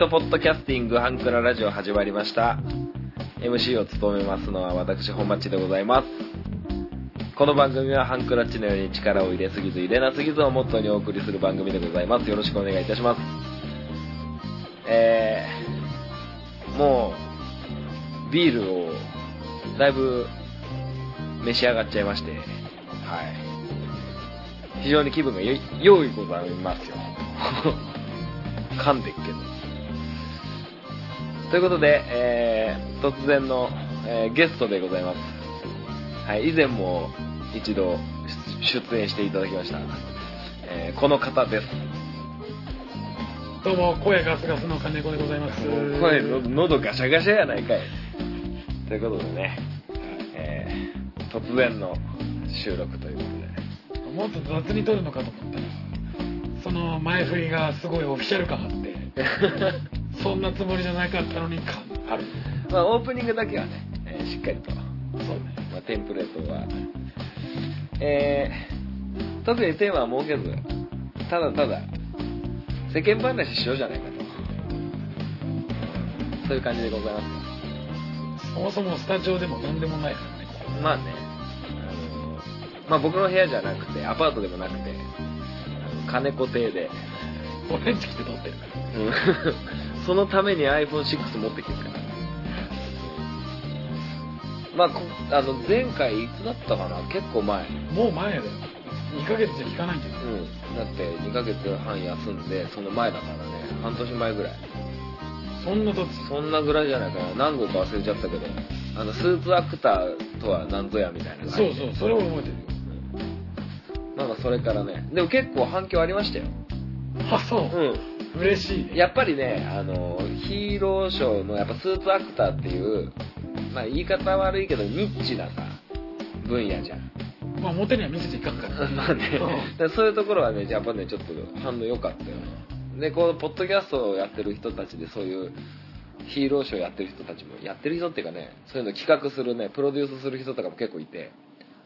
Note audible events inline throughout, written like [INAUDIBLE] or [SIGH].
トポッドキャスティングハンクララジオ始まりました。MC を務めますのは私本町でございます。この番組はハンクラッチのように力を入れすぎず入れなすぎずをモットーにお送りする番組でございます。よろしくお願いいたします。えー、もうビールをだいぶ召し上がっちゃいましてはい。非常に気分が良いございますよ。[LAUGHS] 噛んでっけど。ということで、えー、突然の、えーゲストでございます。はい以前も一度出演していただきました、えーこの方です。どうも声ガスガスの金子でございます。声の喉ガシャガシャやないかい。ということでね、えー突然の収録ということで。もっと雑に撮るのかと思ったらその前振りがすごいオフィシャル感あって [LAUGHS] そんなつもりじゃなかったのに感あるまあオープニングだけはね、えーしっかりと、そうねまあ、テンプレートは。えー特にテーマは設けずただただ世間話しようじゃないかと。そういう感じでございます。そもそもスタジオでも何でもないからね。まあね、あのまあ僕の部屋じゃなくて、アパートでもなくて、あの金子邸で、俺んち来て撮ってるから。うんそのために iPhone6 持ってきてるから。まあこ、あの、前回いつだったかな？結構前。もう前だよ2ヶ月じゃ聞かないんじゃない？うん。だって2ヶ月半休んで、その前だからね、半年前ぐらい。そんなとそんなぐらいじゃないかな。何号か忘れちゃったけど、あの、スーツアクターとは何ぞやみたいなそうそうそれを覚えてるよなんかそれからね、でも結構反響ありましたよ。あそう、うん。嬉しいねやっぱりね、あの、ヒーローショーのやっぱスーツアクターっていう、まあ言い方悪いけどニッチなさ、分野じゃん。まあ表には見せていかんから [LAUGHS] まあね、だからそういうところはね、やっぱね、ちょっと反応良かったよ。で、このポッドキャストをやってる人たちでそういうヒーローショーやってる人たちも、やってる人っていうかね、そういうの企画するね、プロデュースする人とかも結構いて、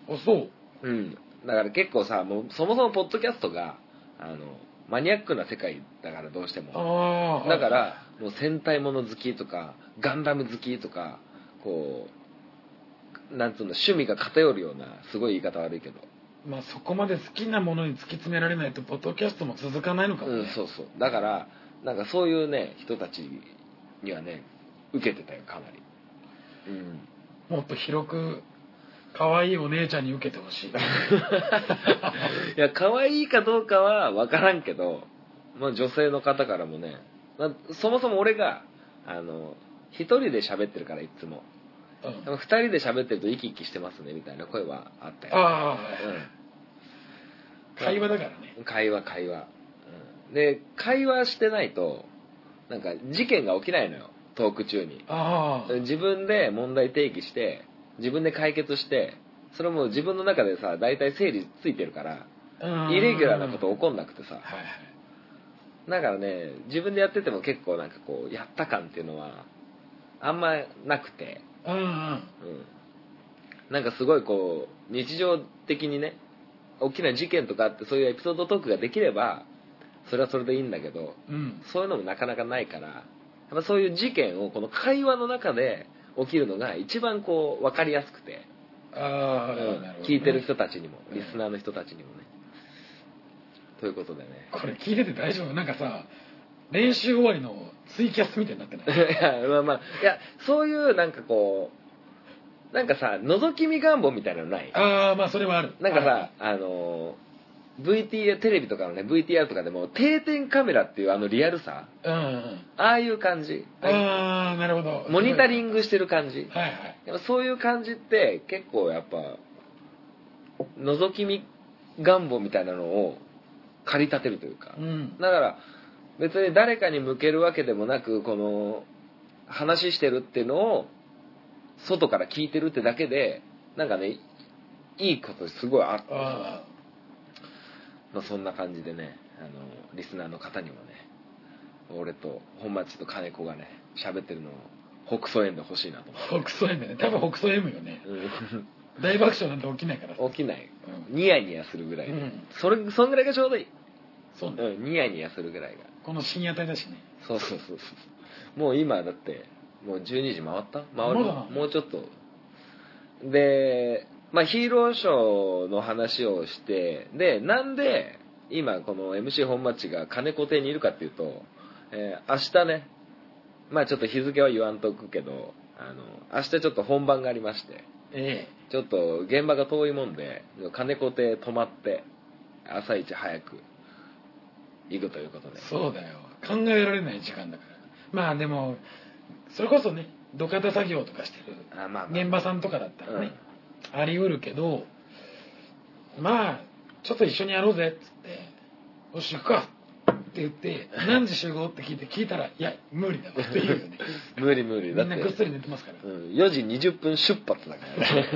あそううん。だから結構さ、もうそもそもポッドキャストが、あの、マニアックな世界だからどうしても。だから、もう戦隊もの好きとか、ガンダム好きとか、こう、なんつうの、趣味が偏るような、すごい言い方悪いけど。まあそこまで好きなものに突き詰められないとポッドキャストも続かないのかもね、うん、そうそう。だから、なんかそういうね、人たちにはね、受けてたよ、かなり。うん。もっと広く可愛いお姉ちゃんに受けてほしい。[LAUGHS] いや、可愛いかどうかは分からんけど、まあ女性の方からもね、まあそもそも俺が、あの、一人で喋ってるから、いつも。うん。でも二人で喋ってると生き生きしてますね、みたいな声はあったよ。ああ、うん。会話だからね。会話会話、うん。で会話してないとなんか事件が起きないのよ。トーク中に。自分で問題提起して自分で解決してそれも自分の中でさ大体整理ついてるからイレギュラーなこと起こんなくてさ。はいはい。だからね自分でやってても結構なんかこうやった感っていうのはあんまなくて。うんうん。うん。なんかすごいこう日常的にね大きな事件とかあってそういうエピソードトークができればそれはそれでいいんだけどうん。そういうのもなかなかないからやっぱそういう事件をこの会話の中で起きるのが一番こう分かりやすくて、ああ、うん。なるほどね。聞いてる人たちにもリスナーの人たちにもね。ということでね。これ聞いてて大丈夫？なんかさ練習終わりのツイキャスみたいになってない？[LAUGHS] いやまあまあいやそういうなんかこうなんかさ覗き見願望みたいなのない？ああまあそれはある。なんかさ、あの VTR テレビとかのね VTR とかでも定点カメラっていうあのリアルさ。うんうんああいう感じ。ああなるほど。モニタリンングしてる感じ。はいはい。そういう感じって結構やっぱ覗き見願望みたいなのを駆り立てるというか。うん。だから別に誰かに向けるわけでもなくこの話してるっていうのを外から聞いてるってだけでなんかねいいことすごいあってあまあ、そんな感じでねあのリスナーの方にもね俺と本町と金子がね喋ってるのを北総園で欲しいなと思あ北総 M ね多分北総 M よね。って、大爆笑なんて起きないからさ。うん、起きない。うん。ニヤニヤするぐらいで、うん。それそんぐらいがちょうどいい。そうね、うん、ニヤニヤするぐらいが。この深夜帯だしね。そうそうそうそう。もう今だってもう12時回った？回るまだもうちょっと。で、まあ、ヒーローショーの話をしてでなんで今この MC 本町が金子亭にいるかっていうと、えー明日ねまあちょっと日付は言わんとくけどあの明日ちょっと本番がありましてえちょっと現場が遠いもんで金子亭泊まって朝一早く行くということで。えそうだよ。考えられない時間だから。まあでもそれこそね土方作業とかしてる現場さんとかだったらね、あり得るけどまあちょっと一緒にやろうぜっつって「よし行くか」って言って「[LAUGHS] 何時集合?」って聞いて聞いたら「いや無理だわ」って言うよね。[LAUGHS] 無理無理だみんなぐっすり寝てますから。うん、4時20分出発だからね。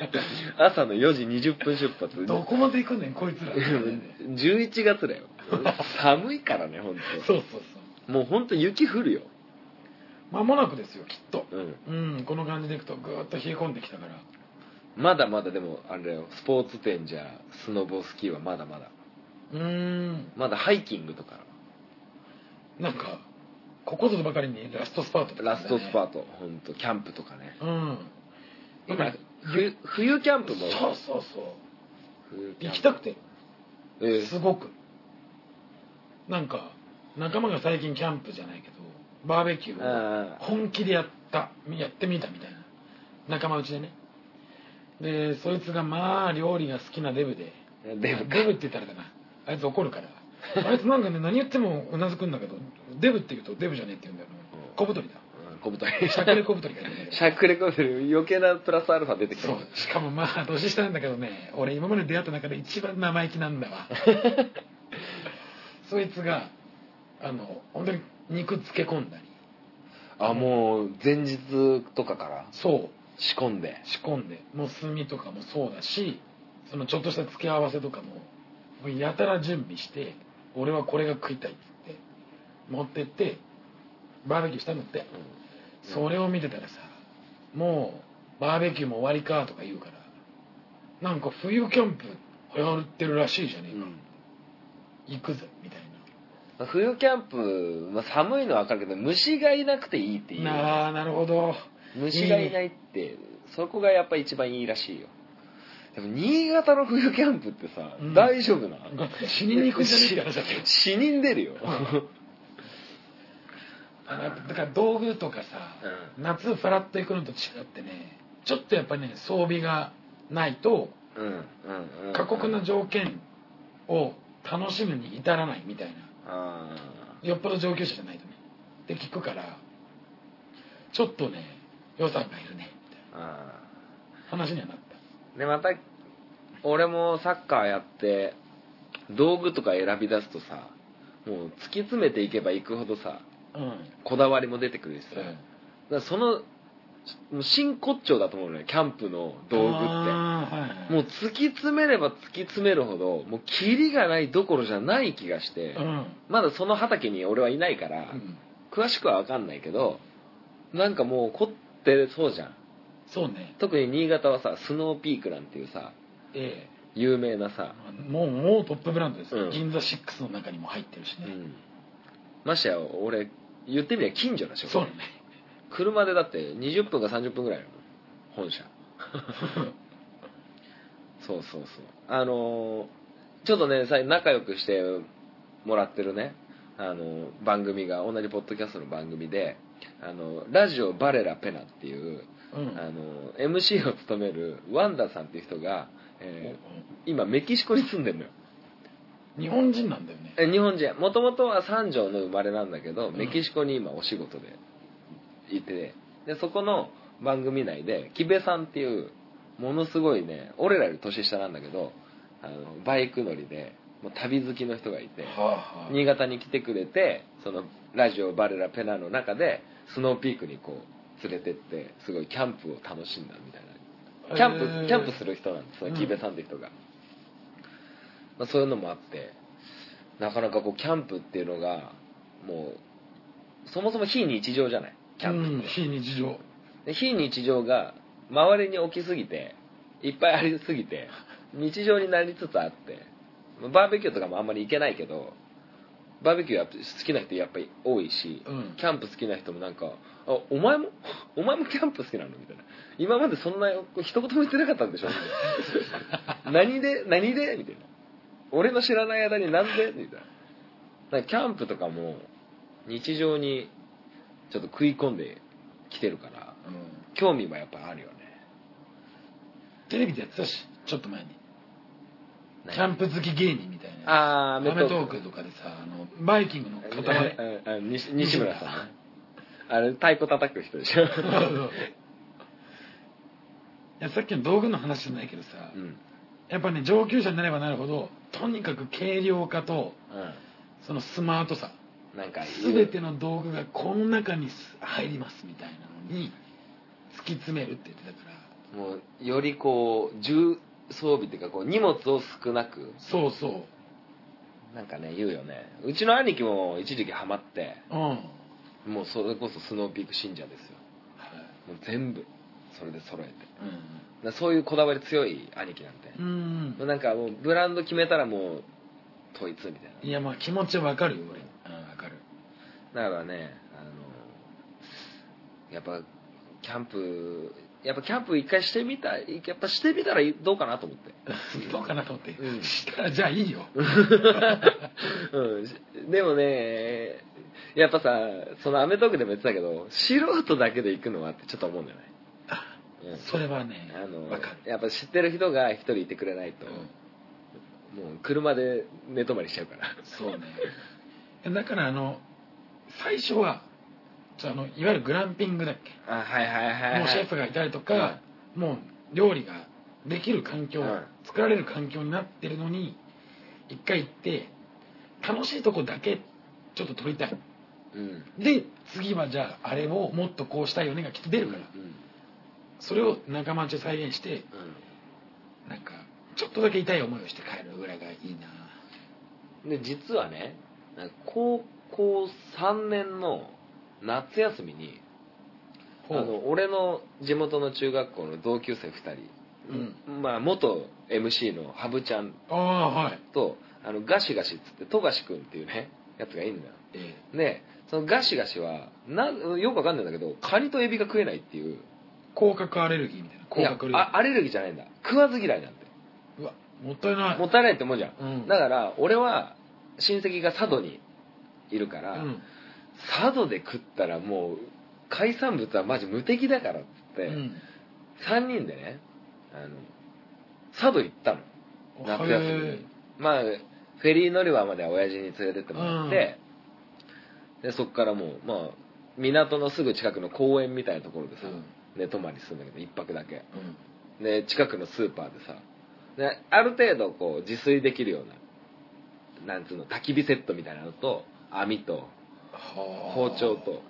[LAUGHS] 朝の4時20分出発。どこまで行くねんこいつら。11月だよ。寒いからね本そうそうそう。当もう本当雪降るよ。間もなくですよきっと。うん。うんこの感じでいくとぐーっと冷え込んできたからまだまだでもあれだよ。スポーツ店じゃスノボスキーはまだまだ。うーん。まだハイキングとか。なんかここぞとばかりにラストスパートとかね。ラストスパート。本当キャンプとかね。うん。今冬冬キャンプも。そうそうそう。行きたくて。えーすごく。なんか仲間が最近キャンプじゃないけどバーベキューをあ本気でやったやってみたみたいな。仲間内でねでそいつがまあ料理が好きなデブで。ーデブか。デブって言ったらだな。あいつ怒るから。[LAUGHS] あいつなんかね何言ってもうなずくんだけどデブって言うとデブじゃねえって言うんだよ。小太りだ。うん小太り。しゃくれ小太りがいるんだけど [LAUGHS] しゃくれこぶり。余計なプラスアルファ出てきたそう。しかもまあ年下なんだけどね俺今まで出会った中で一番生意気なんだわ。[LAUGHS] そいつがあの本当に肉漬け込んだり。あもう前日とかから。そう仕込んで。仕込んで。もう炭とかもそうだしそのちょっとした付け合わせとかももうやたら準備して俺はこれが食いたいっつって持ってってバーベキューしたんだって。それを見てたらさもうバーベキューも終わりかとか言うからなんか冬キャンプやってるらしいじゃねえか、うん。行くぜみたい冬キャンプ、まあ、寒いのは分かるけど虫がいなくていいっていう。なあーなるほど虫がいないってそこがやっぱ一番いいらしいよ。でも新潟の冬キャンプってさ、うん。大丈夫な死にに行くんじゃねえって話だけど死人出るよ、[LAUGHS] だから道具とかさ、夏フラッと行くのと違ってねちょっとやっぱりね装備がないとうんうんうん。過酷な条件を楽しむに至らないみたいな。あよっぽど上級者じゃないとね。って聞くからちょっとね予算がいるね。みたいな。話にはなっー。でまた俺もサッカーやって道具とか選び出すとさもう突き詰めていけばいくほどさたうん。こだわりも出てくるしさ、うん。その真骨頂だと思うのよキャンプの道具って。はいはい。もう突き詰めれば突き詰めるほどもうキリがないどころじゃない気がして、うん。まだその畑に俺はいないから、うん。詳しくは分かんないけどなんかもう凝ってそうじゃん。そうね。特に新潟はさスノーピークなんていうさえ有名なさ、えもうもうトップブランドですよ、うん。銀座6の中にも入ってるしね、うん、ましてや俺言ってみりゃ近所だしそうね。車でだって20分か30分ぐらいの本社。[LAUGHS] そうそうそう。あのーちょっとねさ仲良くしてもらってるねあのー番組が同じポッドキャストの番組であのラジオバレラペナっていう、うん。あの MC を務めるワンダさんっていう人が、えー今メキシコに住んでるのよ。日本人なんだよね。え日本人。もともとは三条の生まれなんだけど、ん。メキシコに今お仕事でいてでそこの番組内で木部さんっていうものすごいね俺らより年下なんだけどあのバイク乗りでもう旅好きの人がいてはあはあ。新潟に来てくれてそのラジオバレラペナの中でスノーピークにこう連れてってすごいキャンプを楽しんだみたいな。キャンプ、えーキャンプする人なんです。その木部さんって人が、まあ、そういうのもあってなかなかこうキャンプっていうのがもうそもそも非日常じゃない。キャンプって、うん非日常。で非日常が周りに起きすぎていっぱいありすぎて日常になりつつあって、バーベキューとかもあんまり行けないけどバーベキューやっぱ好きな人やっぱり多いし、うんキャンプ好きな人もなんか「あお前も [LAUGHS] お前もキャンプ好きなの?」みたいな「今までそんな一言も言ってなかったんでしょ?」みたいな何で何で?」みたいな「俺の知らない間になんで?」みたいななんかキャンプとかも日常にちょっと食い込んできてるからうん興味もやっぱあるよねテレビでやってたしちょっと前にキャンプ好き芸人みたいな。ああアメトーク。とかでさあのバイキングの片割れああ西西村さん。ね [LAUGHS] あれ太鼓叩く人でしょ。[LAUGHS] いやさっきの道具の話じゃないけどさ、うん。やっぱね上級者になればなるほどとにかく軽量化とそのスマートさ。うんなんか全ての道具がこの中に入りますみたいなのに突き詰めるって言ってたから。もうよりこう重装備っていうかこう荷物を少なく。そうそう。なんかね言うよね。うちの兄貴も一時期ハマって。うん、はいもうそれこそスノーピーク信者ですよ。もう全部。それで揃えて。だからそういうこだわり強い兄貴なんで、うん、うなんかもうブランド決めたらもう統一みたいな。いやまあ気持ちはわかるよ俺。うんわかる。だからねあのやっぱキャンプやっぱキャンプ一回してみたいやっぱしてみたらどうかなと思って。[LAUGHS] どうかなと思って、うん。したらじゃあいいよ。[LAUGHS] うん、でもねやっぱさその『アメトーーク』でも言ってたけど素人だけで行くのはってちょっと思うんだよね、うん。それはねあのやっぱ知ってる人が一人いてくれないと、うん。もう車で寝泊まりしちゃうから。そうね。だからあの最初はあのいわゆるグランピングだっけ？あはいはいはい、はい、もうシェフがいたりとか、もう料理ができる環境、うん。作られる環境になってるのに一回行って楽しいとこだけちょっと撮りたい。うん。で次はじゃああれをもっとこうしたいよねがきっと出るから、うんそれを仲間内で再現してうん。なんかちょっとだけ痛い思いをして帰るぐらいがいいな。で実はね高校3年の夏休みにあの俺の地元の中学校の同級生2人、まあ元 MC のハブちゃんああはい。とあのガシガシっつって富樫君っていうねやつがいいんだよ。えでそのガシガシはなんよくわかんないんだけどカニとエビが食えないっていうえ甲殻アレルギーみたいな。甲殻アレルギーあアレルギーじゃないんだ。食わず嫌いなんてうわもったいない。もったいないって思うじゃん、うん。だから俺は親戚が佐渡にいるから、うん佐渡で食ったらもう海産物はマジ無敵だからっつって、うん。3人でねあの佐渡行ったの。夏休みへにまあフェリー乗り場までは親父に連れてってもらって、でそっからもうまあ港のすぐ近くの公園みたいなところでさ、うん。寝泊まりするんだけど一泊だけ。うん。で近くのスーパーでさである程度こう自炊できるようななんつうの焚き火セットみたいなのと網とはあ包丁と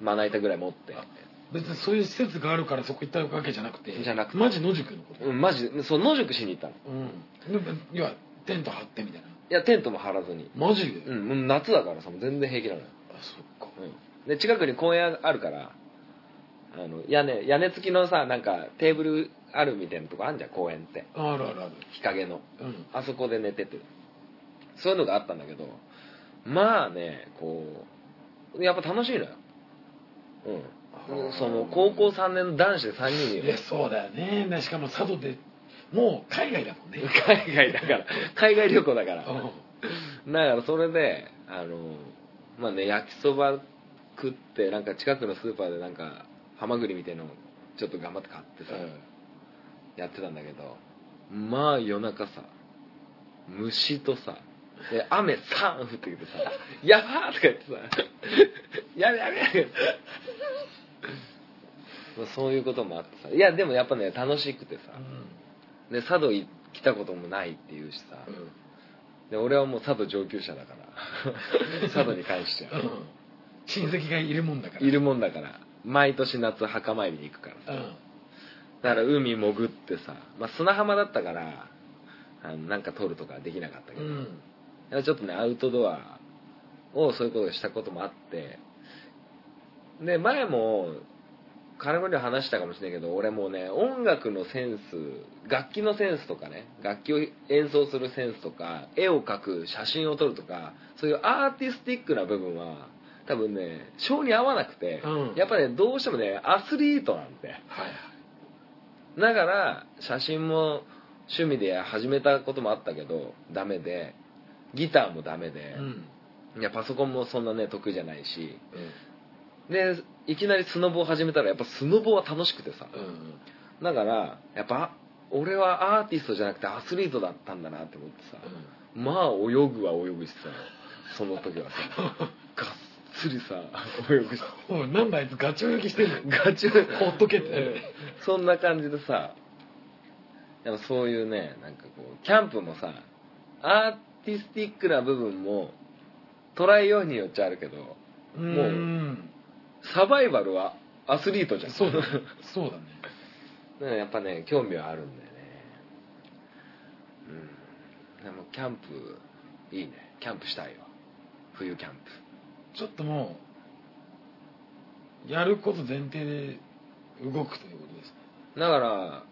まな板ぐらい持って。別にそういう施設があるからそこ行ったわけじゃなくて。じゃなくて。マジ野宿のこと？うんマジで。そう野宿しに行ったの。うん。で要はテント張ってみたいな？いやテントも張らずに。マジで、うん夏だからさ全然平気なのよ、あそっか。うん、で近くに公園あるからあの屋根屋根付きのさなんかテーブルあるみたいなとこあんじゃん公園って。あるあるある。日陰の。うん。あそこで寝てて。そういうのがあったんだけどまあねこうやっぱ楽しいのよ。うん。その高校3年の男子で3人いやそうだよね。でしかも佐渡でもう海外だもんね。[LAUGHS] 海外だから。海外旅行だから。うん。だからそれであのまあね焼きそば食ってなんか近くのスーパーでなんかハマグリみたいのをちょっと頑張って買ってさ、やってたんだけどまあ夜中さ虫とさで雨さーん降ってきてさ「やばー!」とか言ってさ「やべやべやべ」まあそういうこともあってさ。いやでもやっぱね楽しくてさ。で佐渡来たこともないっていうしさ、うん。うんで俺はもう佐渡上級者だから。[LAUGHS] 佐渡に関しては。うん。親戚がいるもんだから。いるもんだから。毎年夏墓参りに行くからうん。だから海潜ってさ、まあ、砂浜だったからあのなんか撮るとかできなかったけど、うんちょっとねアウトドアをそういうことをしたこともあってで前も金子には話したかもしれないけど俺もうね音楽のセンス楽器のセンスとかね楽器を演奏するセンスとか絵を描く写真を撮るとかそういうアーティスティックな部分は多分ね性に合わなくて、うん。やっぱねどうしてもねアスリートなんではいはい。だから写真も趣味で始めたこともあったけどダメでギターもダメで、うん。いやパソコンもそんなね得意じゃないし。でいきなりスノボを始めたらやっぱスノボは楽しくてさ。だからやっぱ俺はアーティストじゃなくてアスリートだったんだなって思ってさ、まあ泳ぐは泳ぐしさ。その時はさ。[LAUGHS] がっつりさ泳ぐしおいなんだあいつガチ泳ぎしてんの？ガチほっとけって。そんな感じでさ。やっぱそういうねなんかこうキャンプもさアーティスティックな部分も捉えようによっちゃあるけどうもうん。サバイバルはアスリートじゃん。そうだ。ねそうだね。[LAUGHS] だからやっぱね興味はあるんだよね。うん。でもキャンプいいね。キャンプしたいよ。冬キャンプ。ちょっともうやること前提で動くということですねだから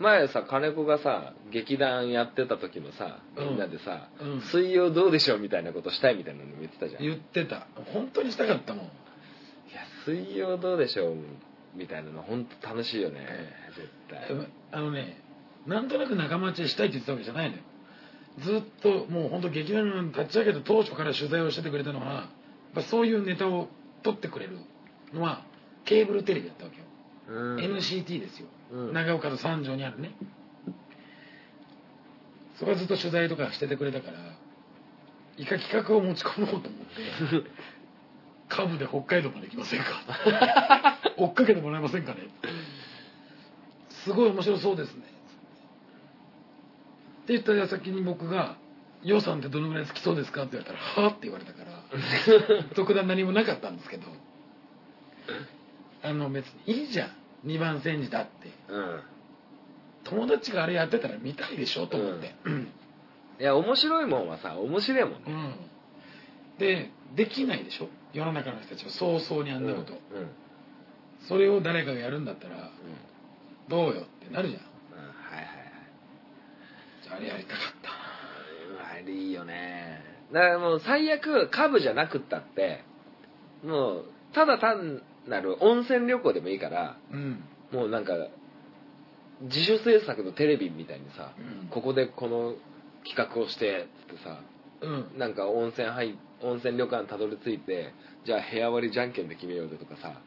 前さ金子がさ劇団やってた時もさうん。みんなでさ、うん。水曜どうでしょうみたいなことしたいみたいなのも言ってたじゃん。いや言ってた。本当にしたかったもん。水曜どうでしょうみたいなの本当楽しいよね絶対。あのねなんとなく仲間内でしたいって言ってたわけじゃないのよ。ずっともう本当劇団の立ち上げた当初から取材をしててくれたのはやっぱそういうネタを撮ってくれるのはケーブルテレビだったわけよ、うん。NCT ですよ、うん。長岡と三条にあるね。そこはずっと取材とかしててくれたから一回企画を持ち込もうと思って [LAUGHS] カブで北海道まで行きませんか。[LAUGHS] 追っかけてもらえませんかね。すごい面白そうですね。って言った矢先に僕が「予算ってどのぐらいつきそうですか?」って言われたら「はあ?」って言われたから [LAUGHS] 特段何もなかったんですけどあの別にいいじゃん2番煎じだって。うん。友達があれやってたら見たいでしょと思って、うん。いや面白いもんはさ面白いもんね。でできないでしょ？世の中の人たちは早々にあんなこと、うん。それを誰かがやるんだったらうん。どうよってなるじゃん。うんはいはいはい。じゃああれやりたかった。なあれいいよね。だからもう最悪株じゃなくったってもうただ単なる温泉旅行でもいいからうん。もうなんか自主制作のテレビみたいにさ、うん。ここでこの企画をしてってさうん。なんか温泉入温泉旅館たどり着いてじゃあ部屋割りじゃんけんで決めようぜとかさ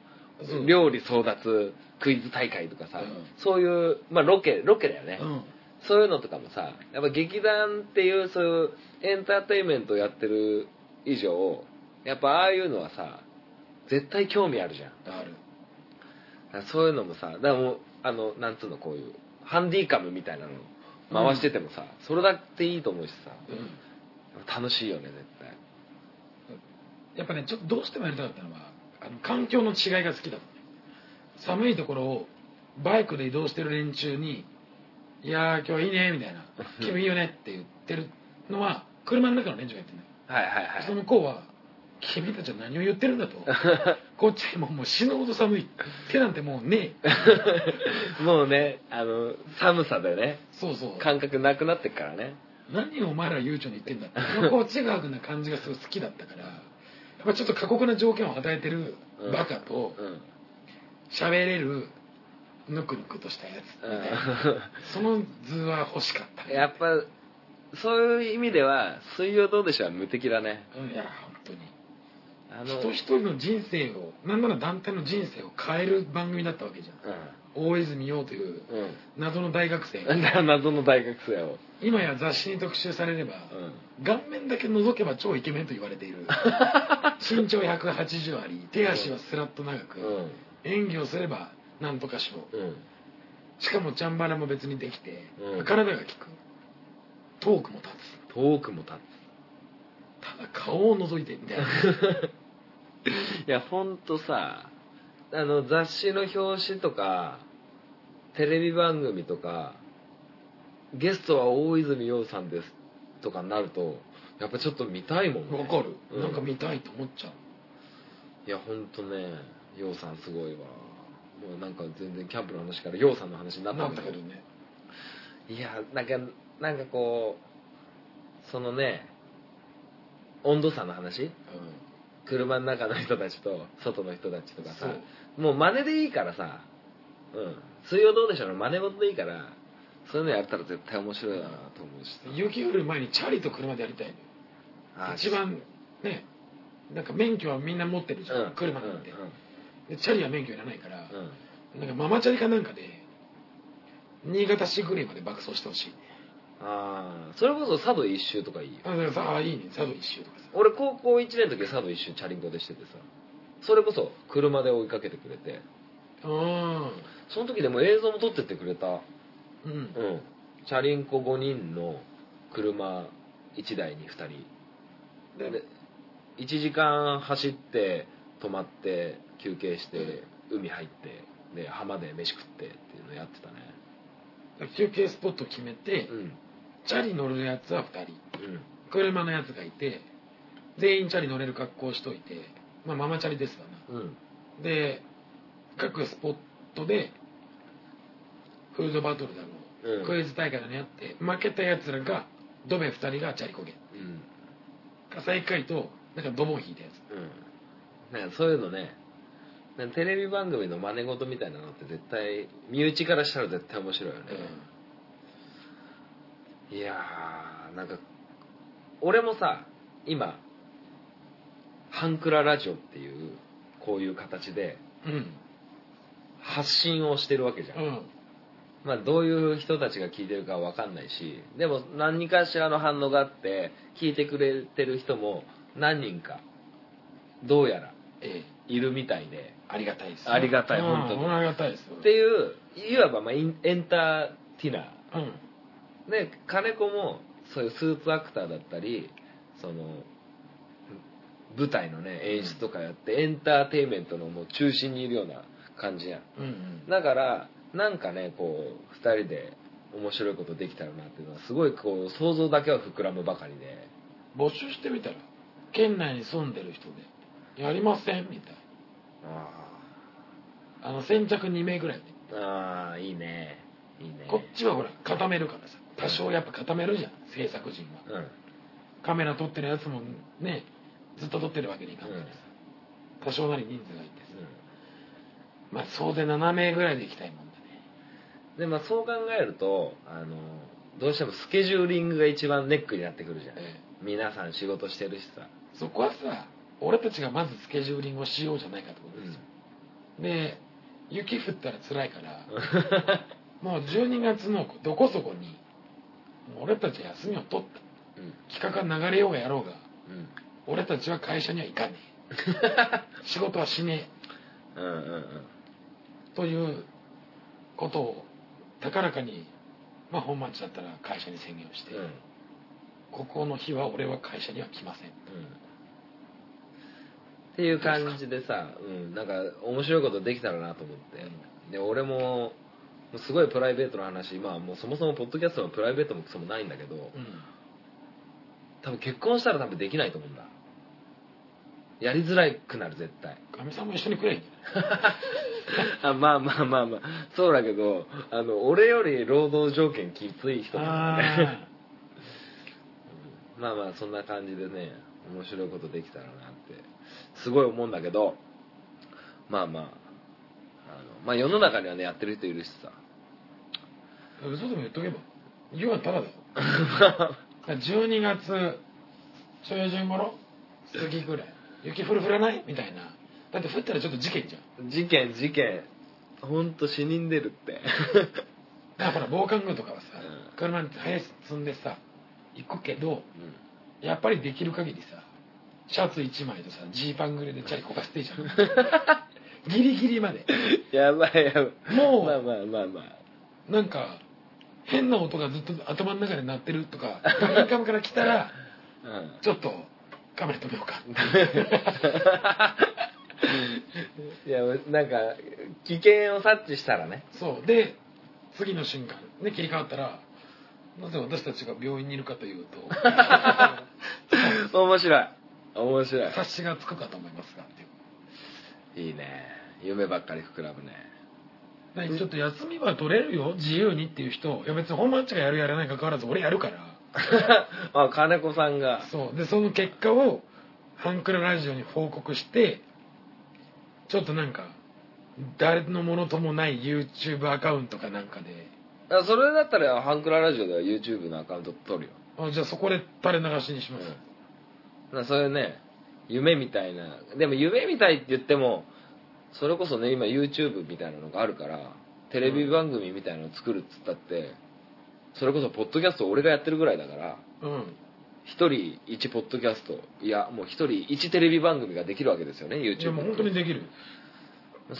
そう料理争奪クイズ大会とかさ、うん。そういうまあロケロケだよね、うん。そういうのとかもさやっぱ劇団っていうそういうエンターテインメントをやってる以上やっぱああいうのはさ絶対興味あるじゃん。ある。そういうのもさだからもうあのなんつうのこういうハンディカムみたいなの回しててもさ、それだっていいと思うしさ。うん。楽しいよね絶対。やっぱねちょっとどうしてもやりたかったのはあの環境の違いが好きだ寒いところをバイクで移動してる連中に「いやー今日はいいね」みたいな「[LAUGHS] 気分いいよね」って言ってるのは車の中の連中が言ってるのよ。はいはいはい。その向こうは「君たちは何を言ってるんだ」と。[LAUGHS] こっちももう死ぬほど寒い。手なんてもうねえ。[LAUGHS] もうねあの寒さでね。そうそう。感覚なくなってっからね。何をお前ら悠長に言ってんだって。こうちがくな感じがすごい好きだったから。やっぱちょっと過酷な条件を与えてるバカとうん。喋れるぬくぬくとしたやつみたいなその図は欲しかったうんやっぱそういう意味では「水曜どうでしょう」は無敵だね。うんいやあの人一人の人生をなんなら団体の人生を変える番組だったわけじゃん。大泉洋という謎の大学生。なんだ謎の大学生を。今や雑誌に特集されればうん。顔面だけ覗けば超イケメンと言われている。[LAUGHS] 身長180あり手足はスラッと長く、うん。演技をすればなんとか賞うん。しかもチャンバラも別にできて、うん。体が効く。トークも立つ。トークも立ただ顔を覗いてみたいな。つ [LAUGHS] いやほんとさあの雑誌の表紙とかテレビ番組とかゲストは大泉洋さんですとかになるとやっぱちょっと見たいもんね。わかる、うん。なんか見たいと思っちゃう。いやほんとね洋さんすごいわ。もうなんか全然キャンプの話から洋さんの話になったなんだけど。だけどね。いやなんかなんかこうそのね温度差の話？車の中の人たちと外の人たちとかさもう真似でいいからさうん。水曜どうでしょうの真似事でいいからそういうのやったら絶対面白いだなと思うしさ。雪降る前にチャリと車でやりたい。あ一番ねなんか免許はみんな持ってるじゃん、うん。車なんて、うんでチャリは免許いらないから、うん。なんかママチャリかなんかで新潟市ぐらいまで爆走してほしいああそれこそ佐渡一周とかいいよ。あだからさあいいね。佐渡一周とかさ。俺高校1年の時佐渡一周チャリンコでしててさ。それこそ車で追いかけてくれて。あその時でも映像も撮ってってくれた。あうん。うん。チャリンコ5人の車1台に2人。でで1時間走って止まって休憩して海入ってで浜で飯食ってっていうのやってたね。休憩スポット決めて、うんチャリ乗るやつは2人。うん。車のやつがいて全員チャリ乗れる格好しといてまあママチャリですわな。うん。で各スポットでフードバトルだろう、うん。クイズ大会だのやって負けたやつらがドベ2人がチャリこげ。うん。笠井海となんかドボン引いたやつ。うん。なんかそういうのねテレビ番組の真似事みたいなのって絶対身内からしたら絶対面白いよね、いやーなんか俺もさ今ハンクララジオっていうこういう形でうん。発信をしてるわけじゃん、うん。まあどういう人たちが聞いてるかわかんないしでも何かしらの反応があって聞いてくれてる人も何人かどうやらええ。いるみたいで。ありがたいですありがたいうん本当に。ありがたいですっていういわばまあインエンターテイナー。うんで金子もそういうスーツアクターだったりその舞台のね演出とかやってエンターテインメントのもう中心にいるような感じやん。うんうん。だからなんかねこう2人で面白いことできたらなっていうのはすごいこう想像だけは膨らむばかりで。募集してみたら県内に住んでる人でやりませんみたいあなあの先着2名ぐらいあーいいねいいねこっちはほら固めるからさ。多少やっぱ固めるじゃん制作陣は。うん。カメラ撮ってるやつもねずっと撮ってるわけにいかんからさ、多少なり人数がいてさ。まあ総勢7名ぐらいで行きたいもんだね。でまあそう考えるとあのどうしてもスケジューリングが一番ネックになってくるじゃん。え皆さん仕事してるしさ。そこはさ俺たちがまずスケジューリングをしようじゃないかってことですよ、で雪降ったら辛いから [LAUGHS] もう12月のどこそこに俺たち休みを取った。うん。企画が流れようがやろうがうん。俺たちは会社には行かねえ。[LAUGHS] 仕事はしねうんうんうん。えということを高らかにまあ本町だったら会社に宣言をして、うん。うんここの日は俺は会社には来ません。っていう感じでさ、うん、なんか面白いことできたらなと思って、で俺もすごいプライベートな話まあもうそもそもポッドキャストのプライベートもクソもないんだけどうん多分結婚したら多分できないと思うんだ。やりづらくなる絶対。かみさんも一緒にくれんじゃない？[LAUGHS] あまあまあまあまあ。そうだけどあの俺より労働条件きつい人だからね。あ [LAUGHS] まあまあそんな感じでね面白いことできたらなってすごい思うんだけどまあまああのまあ世の中にはねやってる人いるしさ。ー嘘でも言っとけば。言わただだよ12月中旬頃？過ぎぐらい。雪降る降らない？みたいな。だって降ったらちょっと事件じゃん。事件事件。ほんと死人出るって。だからほら防寒具とかはさうん。車に早積んでさ行くけどうやっぱりできる限りさシャツ1枚とさジーパンぐらいでチャリこかせていいじゃん [LAUGHS] ギリギリまで。んやばいやばい。もう。まあまあまあまあ。なんか変な音がずっと頭の中で鳴ってるとかインカムから来たら [LAUGHS] うん。ちょっとカメラ止めようか。[LAUGHS] いやなんか危険を察知したらね。そう。で次の瞬間。ね切り替わったらなぜ私たちが病院にいるかというと [LAUGHS] 面白い。面白い。察しがつくかと思いますがいいね夢ばっかり膨らむね。ちょっと休みは取れるよ。自由にっていう人。いや別に本番ちがやるやらないかかわらず俺やるから。[LAUGHS] あ金子さんが。そう。でその結果をハンクララジオに報告してちょっとなんか誰のものともない YouTube アカウントかなんかで。あそれだったらハンクララジオでは YouTube のアカウント取るよ、あじゃあそこで垂れ流しにします、うん、そういうね夢みたいな。でも夢みたいって言ってもそれこそね今 YouTube みたいなのがあるからテレビ番組みたいなのを作るっつったってそれこそポッドキャスト俺がやってるぐらいだからうん。一人一ポッドキャストいやもう一人一テレビ番組ができるわけですよね YouTube もう本当にできる。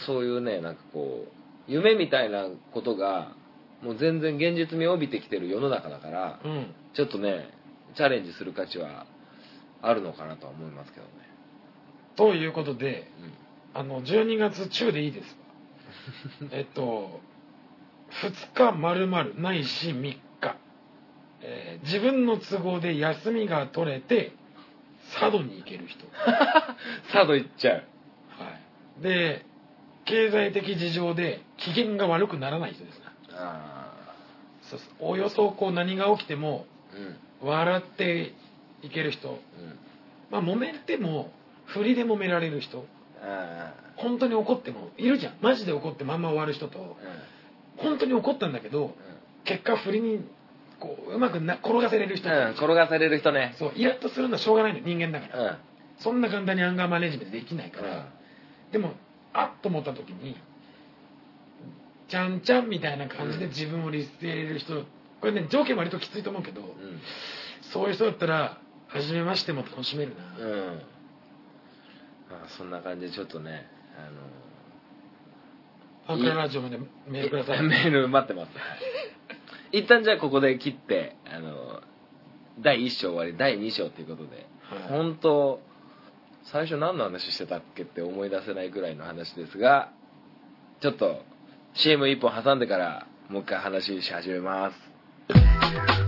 そういうねなんかこう夢みたいなことがもう全然現実味を帯びてきてる世の中だからうん。ちょっとねチャレンジする価値はあるのかなとは思いますけどね、ということであの12月中でいいです。わ [LAUGHS] えっと2日丸々ないし3日、えー自分の都合で休みが取れて佐渡に行ける人、[LAUGHS] 佐渡行っちゃう。はい、で経済的事情で機嫌が悪くならない人ですね。あそうそう。およそこう何が起きてもあうん。笑っていける人。うん。まあ揉めても振りで揉められる人。あ本当に怒ってもいるじゃん。マジで怒ってまんま終わる人と。本当に怒ったんだけど結果振りにこううまくな転がせれる人、うん、うん、転がされる人ね。そうイラッとするのはしょうがないの人間だから、うん。そんな簡単にアンガーマネジメントできないから、でもあっと思った時にちゃんちゃんみたいな感じで自分を律せれる人これね条件割ときついと思うけど、うん。そういう人だったら初めましても楽しめるな、うん、うんまあそんな感じでちょっとねあファンクララジオまでメールくださいのメール待ってます。[LAUGHS] 一旦じゃあここで切ってあの第1章終わり第2章ということではい。本当最初何の話してたっけって思い出せないぐらいの話ですがちょっと CM1 本挟んでからもう一回話し始めます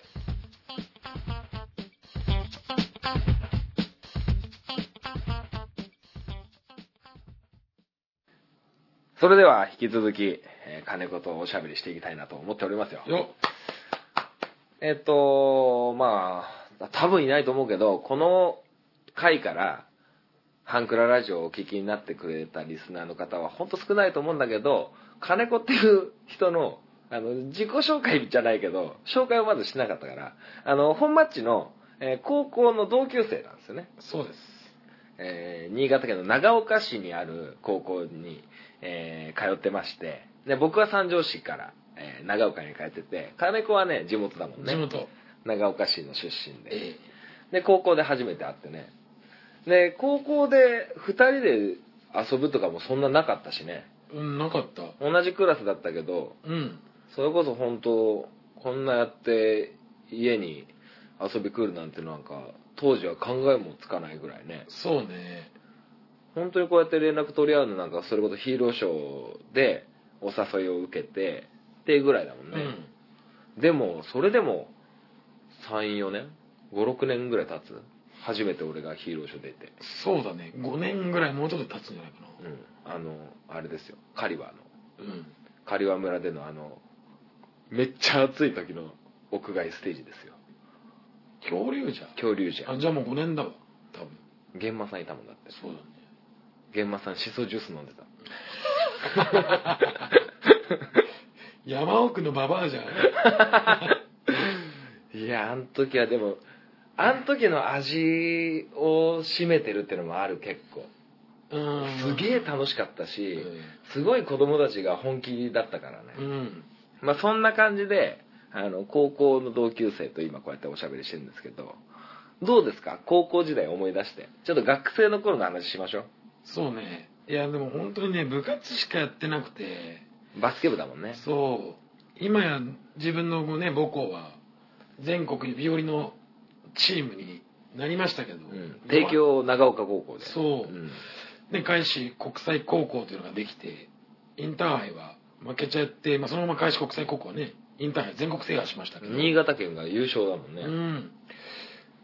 それでは引き続き、えー金子とおしゃべりしていきたいなと思っておりますよ。よえっとまあ多分いないと思うけどこの回からハンクララジオをお聞きになってくれたリスナーの方は本当少ないと思うんだけど金子っていう人のあの自己紹介じゃないけど紹介をまずしなかったからあの本マッチの、えー高校の同級生なんですよね。そうです。えー新潟県の長岡市にある高校に、えー通ってましてで僕は三条市から、えー長岡に帰ってて金子はね地元だもんね。地元。長岡市の出身で。えで高校で初めて会ってね。で高校で2人で遊ぶとかもそんななかったしね。えうんなかった。同じクラスだったけどうん。それこそ本当こんなやって家に遊び来るなんてなんか当時は考えもつかないぐらいね。そうね本当にこうやって連絡取り合うのなんかそれこそヒーローショーでお誘いを受けてっていうぐらいだもんね、うん。でもそれでも34年56年ぐらい経つ？初めて俺がヒーローショー出て。そうだね。5年ぐらいもうちょっと経つんじゃないかうん。あのあれですよ。狩場の。なうん。狩場村でのあのめっちゃ暑い時の屋外ステージですよ。恐竜じゃん。恐竜じゃん。あじゃあもう5年だわ。多分。玄馬さんいたもんだって。そうだね玄馬さんシソジュース飲んでた。山奥のババアじゃん。[LAUGHS] いやあん時はでもあん時の味を占めてるってのもある結構。うん。すげえ楽しかったしうん。すごい子供たちが本気だったからね、うん。まあそんな感じであの高校の同級生と今こうやっておしゃべりしてるんですけどどうですか？高校時代思い出して。ちょっと学生の頃の話しましょうそうね。いやでも本当にね部活しかやってなくて。バスケ部だもんね。そう。今や自分のね母校は全国ビオリのチームになりましたけど、うん。帝京長岡高校で。そう。うん。で開始国際高校というのができてインターハイは負けちゃって、まあ、そのまま開始国際高校はねインターハイ全国制覇しましたけど。新潟県が優勝だもんね。うん。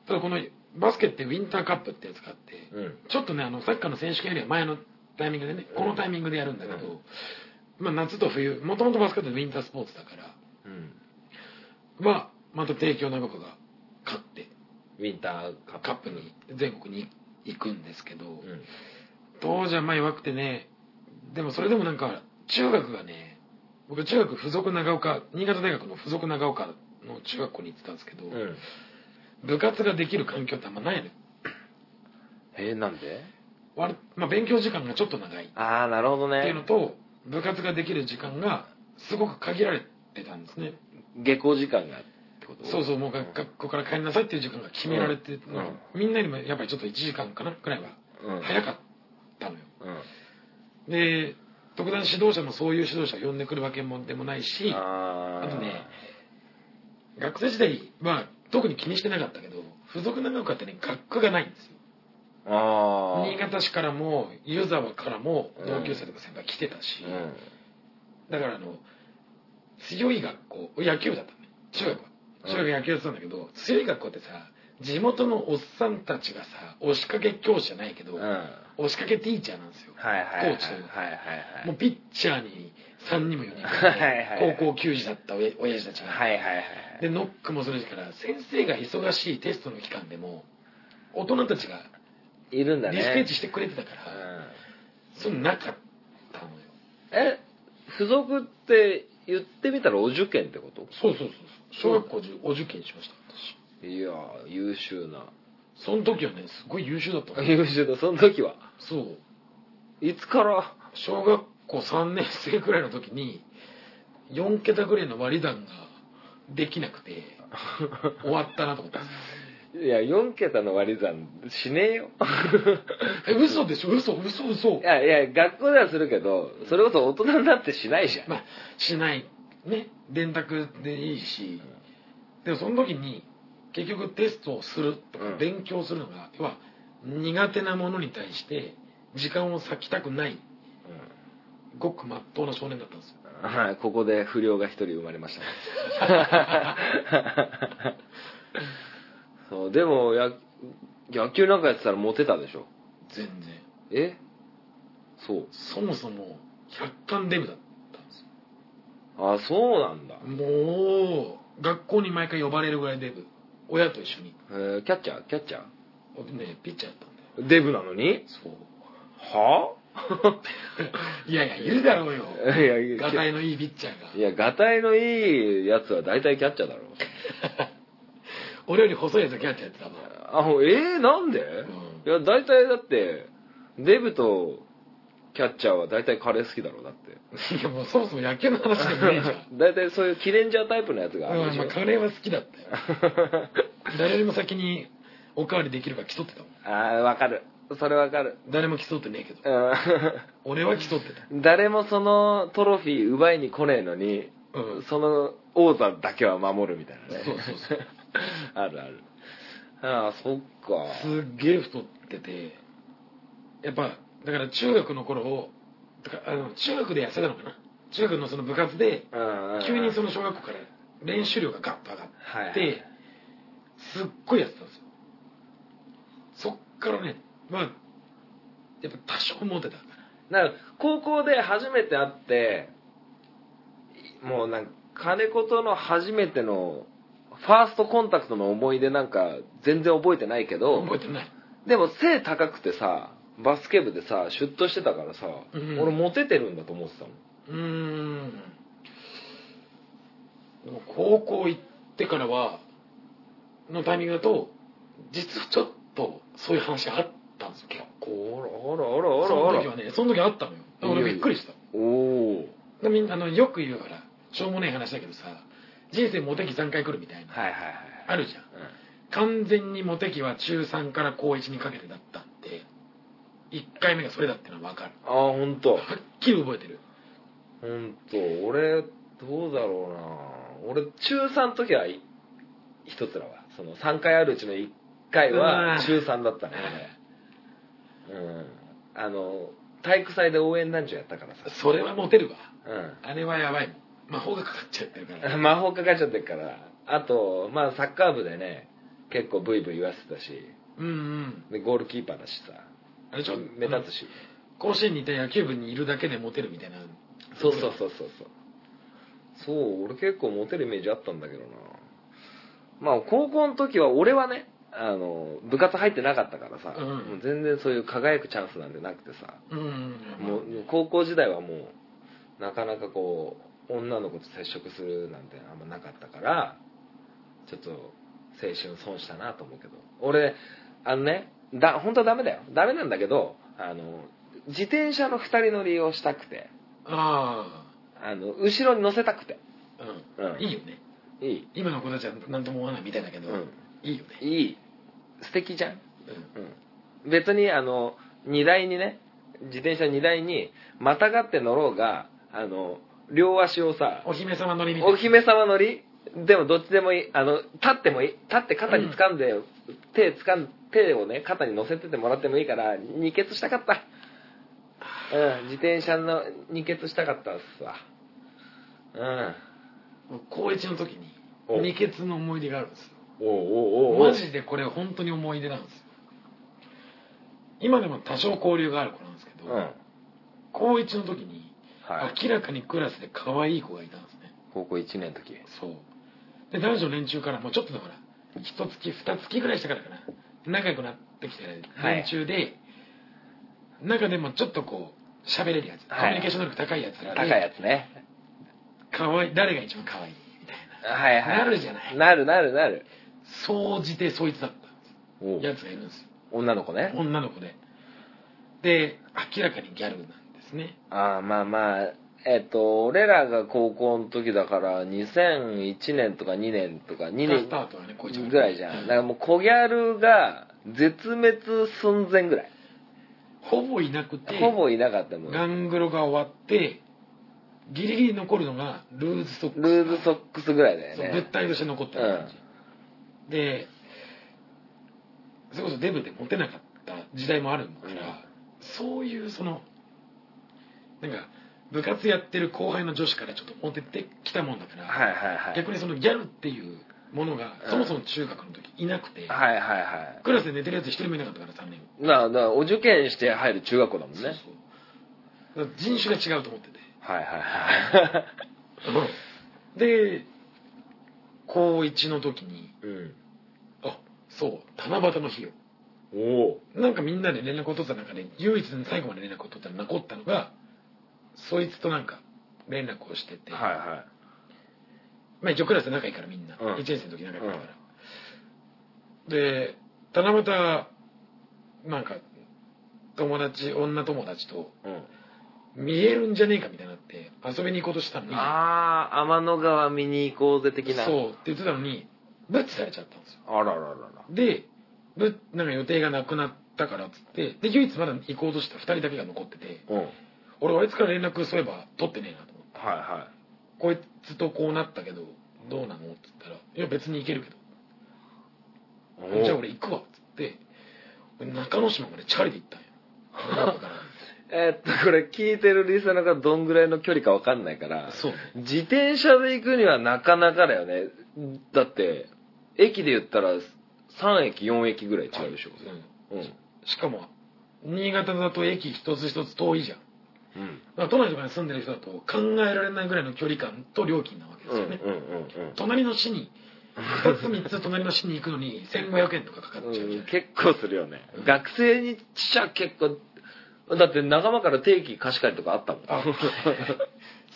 ただこのバスケってウィンターカップってやつがあって、うん。ちょっとねあのサッカーの選手権よりは前のタイミングでねこのタイミングでやるんだけど、まあ、夏と冬もともとバスケットウィンタースポーツだからうん。はまた帝京長岡が勝ってウィンターカップ。に全国に行くんですけど、うん。当時はまあ弱くてねでもそれでもなんか中学がね僕中学附属長岡新潟大学の附属長岡の中学校に行ってたんですけど、うん部活ができる環境ってあんまないのよ。えー、なんで？割まあ、勉強時間がちょっと長い。っああなるほどていうのねと部活ができる時間がすごく限られてたんですね。下校時間がってこと？そうそうもうが学校から帰りなさいっていう時間が決められて、うん。なんかみんなよりもやっぱりちょっと1時間かなくらいは。うん。早かったのよ。うん。で特段指導者もそういう指導者を呼んでくるわけもでもないしあー。あとね学生時代は特に気にしてなかったけど付属長岡ってね学区がないんですよ。あー。新潟市からも湯沢からもうん同級生とか先輩来てたし、うん。だからあの強い学校野球部だったね。中学は。うん。中学野球やってたんだけど、強い学校ってさ地元のおっさんたちがさ押しかけ教師じゃないけど、うん。はい押しかけティーチャーなんですよ、はいはいコーチというか。はいはいはいもうピッチャーに3人も4人。も [LAUGHS] はいはい。高校球児だった親親父たちが、はいはいはいでノックもするから先生が忙しいテストの期間でも大人たちがいるんだね。リスペーチしてくれてたから、うん。そのなかったのよ。え付属って言ってみたらお受験ってこと？そうそうそう小学校お受験しました私いやー優秀な。その時はねすごい優秀だった。の [LAUGHS] 優秀だ。その時は。そう。いつから？小学校3年生くらいの時に4桁ぐらいの割り算ができなくて [LAUGHS] 終わったなと思ったんです。いや4桁の割り算しねえよ。[LAUGHS] え嘘でしょ？嘘？嘘？嘘？いやいや学校ではするけどそれこそ大人になってしないじゃん、まあしない。ね。電卓でいいし。でもその時に結局テストをするとかうん。勉強するのが要は苦手なものに対して時間を割きたくない。ごくまっとうな少年だったんですよ。うんはいここで不良が一人生まれました [LAUGHS] そうでもや野球なんかやってたらモテたでしょ？全然。え？そう。そもそも百貫デブだったんですあそうなんだ。よもう学校に毎回呼ばれるぐらいデブ親と一緒に。えーキャッチャー？キャッチャねピッチャーやったんだよ。ーデブなのに？そう。は [LAUGHS] いやいやいるだろうよ。いやいやガタイのいいピッチャーが。いやガタイのいいやつは大体キャッチャーだろ [LAUGHS] 俺より細いやつがキャッチャーやってたもん。あえー、なんで、いや大体だってデブとキャッチャーは大体カレー好きだろだって。いやもうそもそも野球の話でもねえじゃん。[LAUGHS] 大体そういうキレンジャータイプのやつがあるでしょ、うんまあ、カレーは好きだったよ [LAUGHS] 誰よりも先におかわりできるか競ってたもん。ああわかる。それわかる。誰も競ってねえけど。うん。俺は競ってた。誰もそのトロフィー奪いに来ねえのに、うん。その王座だけは守るみたいなね。そうそうそう。[LAUGHS] あるある。ああそっか。すっげえ太ってて。やっぱだから中学の頃をだからあの中学で痩せたのかな。中学のその部活で急にそのの小学校から練習量がガッと上がって、はいはいすっごいやってたんですよ。そっからねまあやっぱ多少モテた。からだから高校で初めて会ってもうなんか金子との初めてのファーストコンタクトの思い出なんか全然覚えてないけど覚えてない。でも背高くてさバスケ部でさシュッとしてたからさ、うん。俺モテてるんだと思ってたもんうーん。高校行ってからはのタイミングだと実はちょっとそういう話があったんですよ結構あらあらあらあらあら。その時はねその時あったのよ。俺びっくりした。おおでみんなあのよく言うからしょうもない話だけどさ人生モテ期3回来るみたいなはいはいはいあるじゃん。完全にモテ期は中3から高1にかけてだった1回目がそれだっていうのは分かる。ああ本当はっきり覚えてる。本当俺どうだろうな。俺中3の時はい一つだわその3回あるうちの1回は中3だったね俺。うん。あの体育祭で応援団長やったからさ。それはモテるわ。うあれはやばい。もん魔法がかかっちゃってるから。ん [LAUGHS] 魔法かかっちゃってるから。あとまあサッカー部でね結構ブイブイ言わせてたし。うんうん。でゴールキーパーだしさあれでしょ？目立つし。甲子園にいた野球部にいるだけでモテるみたいな。そうそうそうそうそう。そう俺結構モテるイメージあったんだけどな。まあ高校の時は俺はねあの部活入ってなかったからさ、うん。もう全然そういう輝くチャンスなんてなくてさ。うんうん。もう高校時代はもうなかなかこう女の子と接触するなんてあんまなかったからちょっと青春損したなと思うけど。俺あのねだ本当はダメだよ。ダメなんだけどあの自転車の2人乗りをしたくて。ああ。の後ろに乗せたくて。あうん、うん。いいよね。いい。今の子たちは何とも思わないみたいだけど、うん。いいよね。いい。素敵じゃん、うん。うん、別にあの荷台にね自転車荷台にまたがって乗ろうがあの両足をさお姫様乗りみたいお姫様乗りでもどっちでもいいあの立ってもいい立って肩に掴んで、手掴ん手をね肩に乗せててもらってもいいから二血したかった。うん自転車の二血したかったっすわ。うん。な高1の時にお二血の思い出があるんですよ。おうおうおマジでこれ本当に思い出なんですよ。今でも多少交流がある子なんですけど、うん。高1の時にはい。明らかにクラスで可愛い子がいたんですね。高校1年の時。そう。で男女連中からもうちょっとだから一月二月ぐらいしたからかな仲良くなってきてはい。連中で、中でもちょっとこう喋れるやつ、はい。コミュニケーション能力高いやつらで高いやつね。可愛い誰が一番可愛い？みたいなはいはい。なるじゃない。なるなるなる。総じてそいつだったやつがいるんですよ。女の子ね。女の子で。で明らかにギャルなんですね。ああまあまあえっと俺らが高校の時だから2001年とか2年とか2スタートはねこいつ年ぐらいじゃん。だからもう小ギャルが絶滅寸前ぐらい。ほぼいなくてほぼいなかったもん。ガングロが終わってギリギリ残るのがルーズソックス。ルーズソックスぐらいだよそうね物体として残ってる感じ、でそれこそデブでモテなかった時代もあるから、うん。そういうそのなんか部活やってる後輩の女子からちょっとモテてきたもんだから、はいはいはい。逆にそのギャルっていうものがうん。そもそも中学の時いなくて、はいはいはい。クラスで寝てるやつ一人もいなかったから3年なあだからお受験して入る中学校だもんね。そうそう。だから人種が違うと思ってて。はいはいはい [LAUGHS] で高1の時にうん。あそう七夕の日よ。おおなんかみんなで連絡を取った中で唯一最後まで連絡を取ったら残ったのがそいつとなんか連絡をしてて、はいはまあ一応クラスで仲いいからみんな、うん。1年生の時仲いいから、で七夕なんか友達女友達というん。見えるんじゃねえかみたいになって遊びに行こうとしたのに。ああ天の川見に行こうぜ的な。そうって言ってたのにブッチされちゃったんですよ。あらららら。でぶなんか予定がなくなったからっつってで唯一まだ行こうとした2人だけが残ってて。うん。はい俺あいつから連絡そういえば取ってねえなと思って。はこいつとこうなったけどどうなのっつったら「いや別に行けるけど。いじゃあ俺行くわ」っつって俺中之島までチャリで行ったんよ。だから。[LAUGHS] えーっとこれ聞いてるリスナーがどんぐらいの距離かわかんないからそう。自転車で行くにはなかなかだよね。だって駅で言ったら3駅4駅ぐらい違うでしょ。うんう。ん。しかも新潟だと駅一つ一つ遠いじゃんうん。だから都内とかに住んでる人だと考えられないぐらいの距離感と料金なわけですよね、うんうんうん隣の市に2つ3つ隣の市に行くのに1500円とかかかっちゃううん結構するよね。学生にしちゃ結構だって仲間から定期貸し借りとかあったもん。あ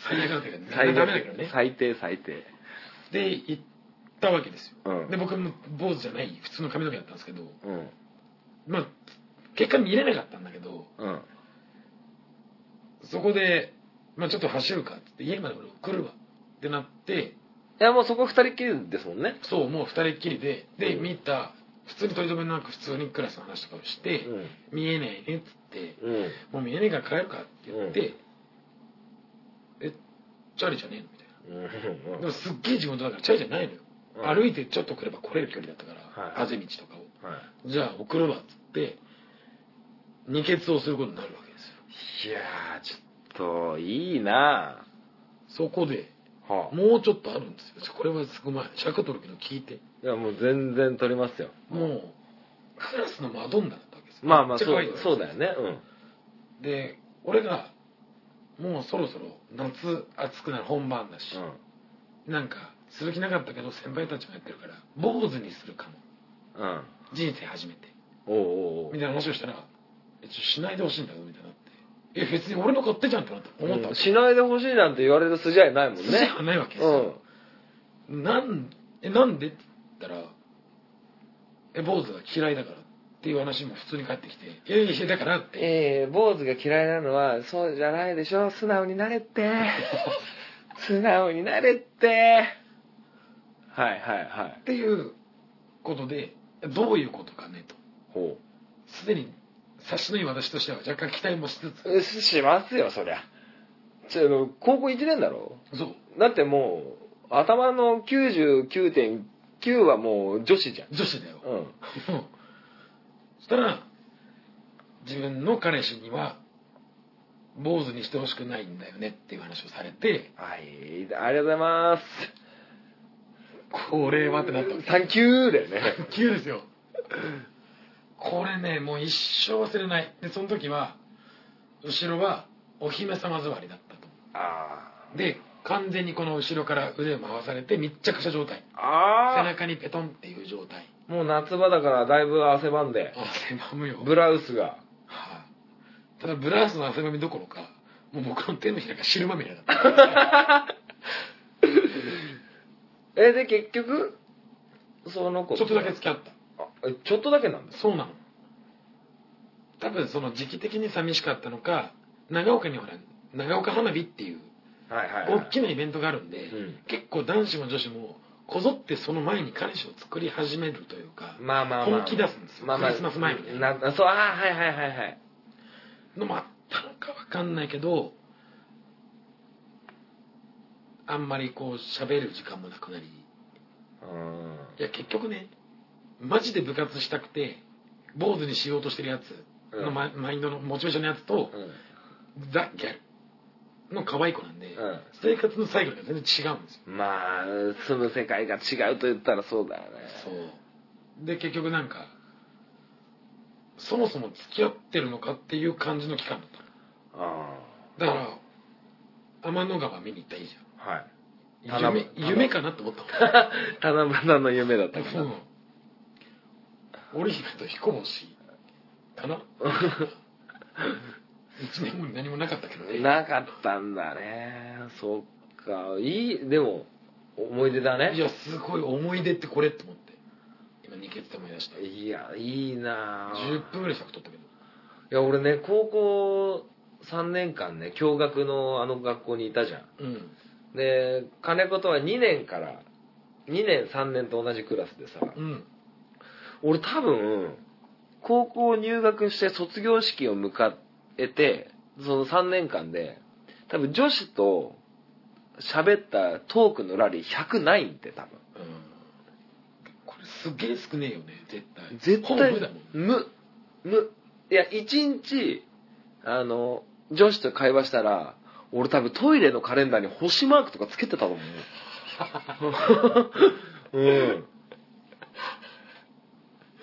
最悪だけどね。最ダメだけどね。最低最低。で行ったわけですよ、うん。で僕も坊主じゃない普通の髪の毛だったんですけど。うん。まあ結果見れなかったんだけど。うんそこで、まあ、ちょっと走るかっつって家まで俺送るわ。ってなっていやもうそこ二人っきりですもんね。そうもう二人っきりでで、うん。見た普通に取り留めなく普通にクラスの話とかをして、うん。見えないねっつって、うん。もう見えねえから帰るかって言って、えチャリじゃねえのみたいな。うん。でもすっげえ地元だからチャリじゃないのよ、うん。歩いてちょっと来れば来れる距離だったから、はい。あぜ道とかを。はい。じゃあ送るわっつって二欠をすることになるわけいやーちょっといいな。そこではあ。もうちょっとあるんですよ。これはすごい。前尺取るけど聞いて。いやもう全然取りますよ。もうクラスのマドンナだったわけですよ。まあまあそうそうだよね。で俺がもうそろそろ夏暑くなる本番だし、うん。なんかする気なかったけど先輩たちもやってるから坊主にするかも。うん。うん人生初めて。おうおうおう。みたいな話をしたら「えちょっとしないでほしいんだよ」みたいにな。って「え別に俺の勝手じゃん」ってなって思った。うん。しないでほしいなんて言われる筋合いないもんね。筋はないわけですよ、なんえなんでって言ったら「え坊主が嫌いだから」っていう話も普通に返ってきて「いやいやだから」って。ええ坊主が嫌いなのはそうじゃないでしょ。素直になれって。[LAUGHS] 素直になれって。はいはいはい。っていうことでどういうことかねと。ほすでに察しのいい私としては若干期待もしつつ。しますよそりゃ。ちょ高校1年だろ？そう。だってもう頭の99.9はもう女子じゃん。女子だよ、うん。そしたら自分の彼氏には坊主にしてほしくないんだよねっていう話をされてはいありがとうございます。これはってなったサンキューだよね。急ですよこれねもう一生忘れない。でその時は後ろはお姫様座りだったと。あで完全にこの後ろから腕を回されて密着した状態。ああ背中にペトンっていう状態。あもう夏場だからだいぶ汗ばんで。汗ばむよ。ブラウスが。はい。ただブラウスの汗ばみどころかもう僕の手のひらが汁まみれだった。[LAUGHS] えで結局その子ちょっとだけ付き合ったちょっとだけなんですそうなの。多分その時期的に寂しかったのか長岡にほら長岡花火っていう大きなイベントがあるんで、うん。結構男子も女子もこぞってその前に彼氏を作り始めるというかまあまあまあ。本気出すんですよ。まあまあ。クリスマス前みたいななそうああはいはいはいはい。のもあったのかわかんないけどあんまりこう喋る時間もなくなり。うん。いや結局ねマジで部活したくて坊主にしようとしてるやつのマ,、マインドのモチベーションのやつと、うザ・ギャルの可愛い子なんで、ん。生活のサイクルが全然違うんですよ。うんまあ住む世界が違うと言ったらそうだよね。そう。で結局なんかそもそも付き合ってるのかっていう感じの期間だったあだから天の川見に行ったらいいじゃん。七夕夢夢かなって思ったもん。[LAUGHS] 七夕の夢だったかう。ん織姫と彦星かな？一年後に何もなかったけどね。なかったんだね。そっか。いいでも思い出だね。いやすごい思い出ってこれって思って。今二欠で思い出したいやいいな。あ10分ぐらい尺取ったけど。いや俺ね高校3年間ね共学のあの学校にいたじゃん。うん。で金子とは2年から2年3年と同じクラスでさ。うん俺多分高校入学して卒業式を迎えてその3年間で多分女子と喋ったトークのラリー100ないんで多分。うん。これすげえ少ねえよね絶対。絶対無だもん無無。いや1日あの女子と会話したら俺多分トイレのカレンダーに星マークとかつけてたと思う。[LAUGHS] うん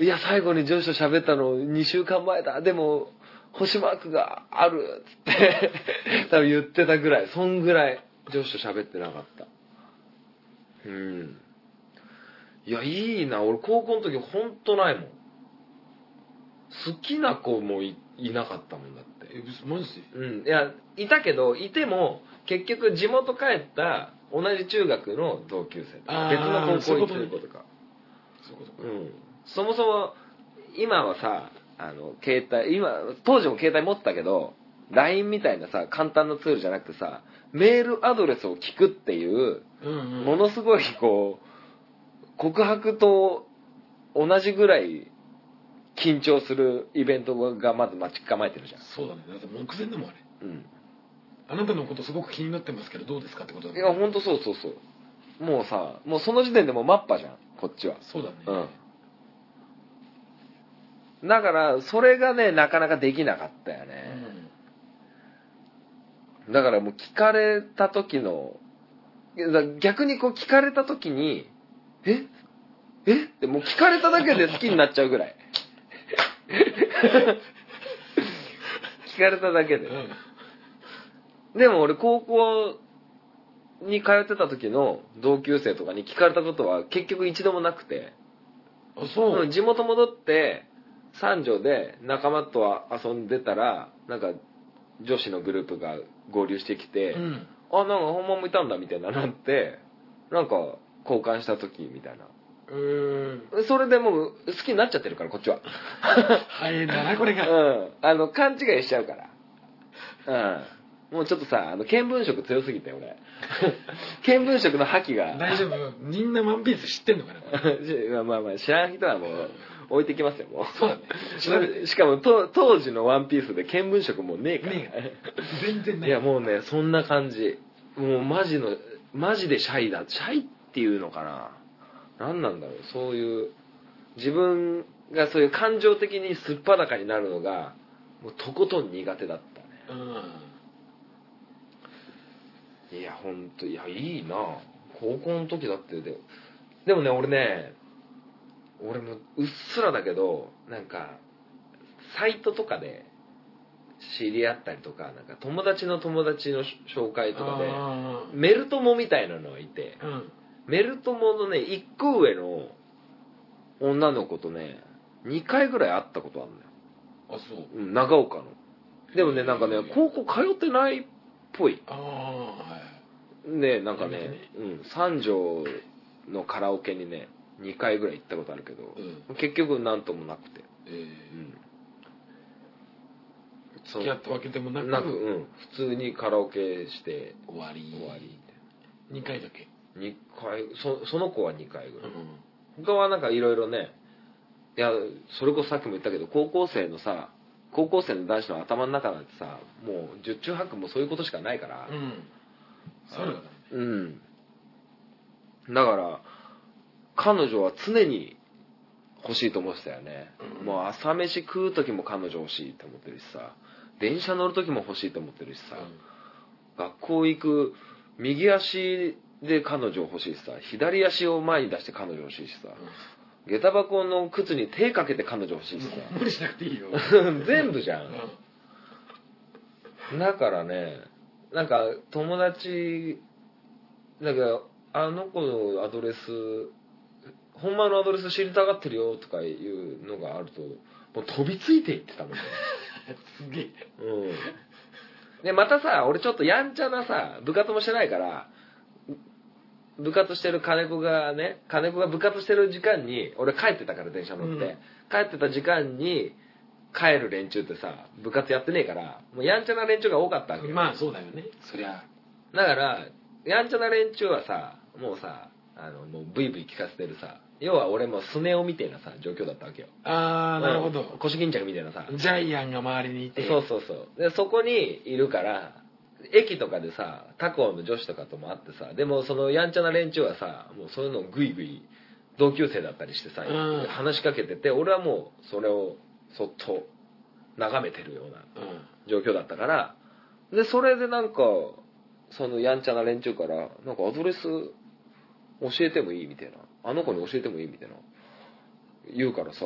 いや最後に女子と喋ったの2週間前だ。でも星マークがあるっつって [LAUGHS] 多分言ってたぐらい。そんぐらい女子と喋ってなかった。うん。いやいいな。俺高校の時ほんとないもん。好きな子もいいなかったもんだって。え嘘マジでうん。いやいたけどいても結局地元帰った同じ中学の同級生別の高校行ってる子とか。そういうことか。うんそもそも今はさあの携帯今当時も携帯持ってたけど LINE みたいなさ簡単なツールじゃなくてさメールアドレスを聞くっていううんうん。ものすごいこう告白と同じぐらい緊張するイベントがまず待ち構えてるじゃん。そうだね。だって目前だもんあれ。うん。あなたのことすごく気になってますけどどうですかってことだいやほんとそうそうそう。もうさもうその時点でもうマッパじゃんこっちは。そうだね。うんだからそれがねなかなかできなかったよね、だからもう聞かれた時の逆にこう聞かれた時にえ？え？ってもう聞かれただけで好きになっちゃうぐらい。[LAUGHS] 聞かれただけで。うんうんでも俺高校に通ってた時の同級生とかに聞かれたことは結局一度もなくて。あそう、うん地元戻って三条で仲間と遊んでたらなんか女子のグループが合流してきて、うん。あなんか本物もいたんだみたいななってなんか交換した時みたいな。うーん。それでもう好きになっちゃってるからこっちは。[LAUGHS] 早いんだなこれうが、ん。あの勘違いしちゃうから。うん。もうちょっとさあの見聞色強すぎて俺。[LAUGHS] 見聞色の覇気が。大丈夫。みんなワンピース知ってんのかな [LAUGHS] まあまあ知らん人はもう置いてきますよもう。そうだね。[LAUGHS] しかもと当時のワンピースで見聞色もうねえから、ね全然ないいやもうねそんな感じ。もうマジのマジでシャイだ。シャイっていうのかな。何なんだろうそういう自分がそういう感情的にすっぱだかになるのがもうとことん苦手だったね。うん。いやほんといやいいな。高校の時だって。ででもね俺ね俺もうっすらだけどなんかサイトとかで知り合ったりとかなんか友達の友達の紹介とかであメル友みたいなのがいてーうん。メル友のね1個上の女の子とね2回ぐらい会ったことあるんだよ、あそう。うん、長岡の。でもねなんかね高校通ってないっぽい。ああはい。ねなんかねね。うん、三条のカラオケにね2回ぐらい行ったことあるけど、うん。結局なんともなくて、えうん、ー、付き合ったわけでもなくなく、うん、普通にカラオケして終わり。終わり。2回だけ？2回そその子は2回ぐらい、うん。他はなんかいろいろねいやそれこそさっきも言ったけど高校生のさ高校生の男子の頭の中なんてさもう十中八九もそういうことしかないから。うん。そうだね。うん。だから彼女は常に欲しいと思ってたよね、うん。もう朝飯食う時も彼女欲しいと思ってるしさ。電車乗る時も欲しいと思ってるしさ、学校行く右足で彼女欲しいしさ。左足を前に出して彼女欲しいしさ。下駄箱の靴に手かけて彼女欲しいしさ。無理しなくていいよ。[LAUGHS] 全部じゃん。だからねなんか友達なんかあの子のアドレスほんまのアドレス知りたがってるよとかいうのがあるともう飛びついていってたもんねすげえ。うん。でまたさ俺ちょっとやんちゃなさ部活もしてないから部活してる金子がね金子が部活してる時間に俺帰ってたから電車乗って、うん。帰ってた時間に帰る連中ってさ部活やってねえからもうやんちゃな連中が多かったわけよ。まあそうだよね。そりゃ。だからやんちゃな連中はさもうさあのもうブイブイ聞かせてるさ要は俺もスネ夫みたいなさ状況だったわけよ。ああなるほうんど。腰巾着みたいなさ。ジャイアンが周りにいて。そうそうそう。でそこにいるから駅とかでさ他校の女子とかとも会ってさでもそのやんちゃな連中はさもうそういうのをグイグイ同級生だったりしてさ、うん。話しかけてて俺はもうそれをそっと眺めてるようなうん。状況だったからでそれでなんかそのやんちゃな連中からなんかアドレス教えてもいいみたいなあの子に教えてもいいみたいな。言うからさ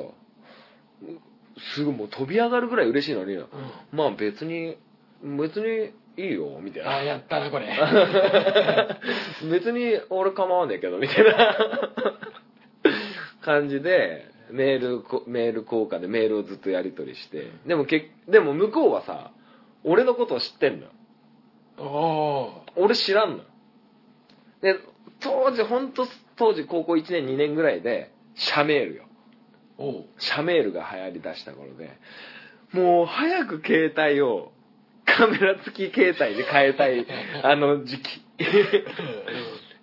すぐもう飛び上がるぐらい嬉しいのに、うん。まあ別に別にいいよみたいな。ああやったなこれ。[LAUGHS] 別に俺構わねえけどみたいな。感じでメールこメール交換でメールをずっとやり取りして。でもけでも向こうはさ俺のことを知ってんのよ。あ俺知らんのよ。で当時本当当時高校1年2年ぐらいでシャメールよ。シャメールが流行りだした頃でもう早く携帯をカメラ付き携帯で変えたい [LAUGHS] あの時期。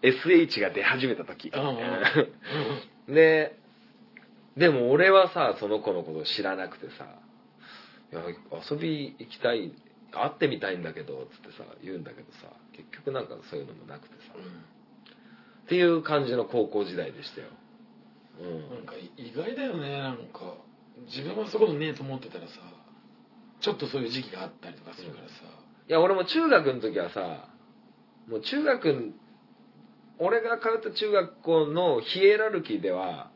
SH が出始めた時。うんうん。うんででも俺はさその子のこと知らなくてさ「いや遊び行きたい会ってみたいんだけど」つってさ言うんだけどさ結局なんかそういうのもなくてさっていう感じの高校時代でしたよ。うん。なんか意外だよね。なんか自分はそことねえと思ってたらさちょっとそういう時期があったりとかするからさ、いや俺も中学の時はさもう中学俺が通った中学校のヒエラルキーでは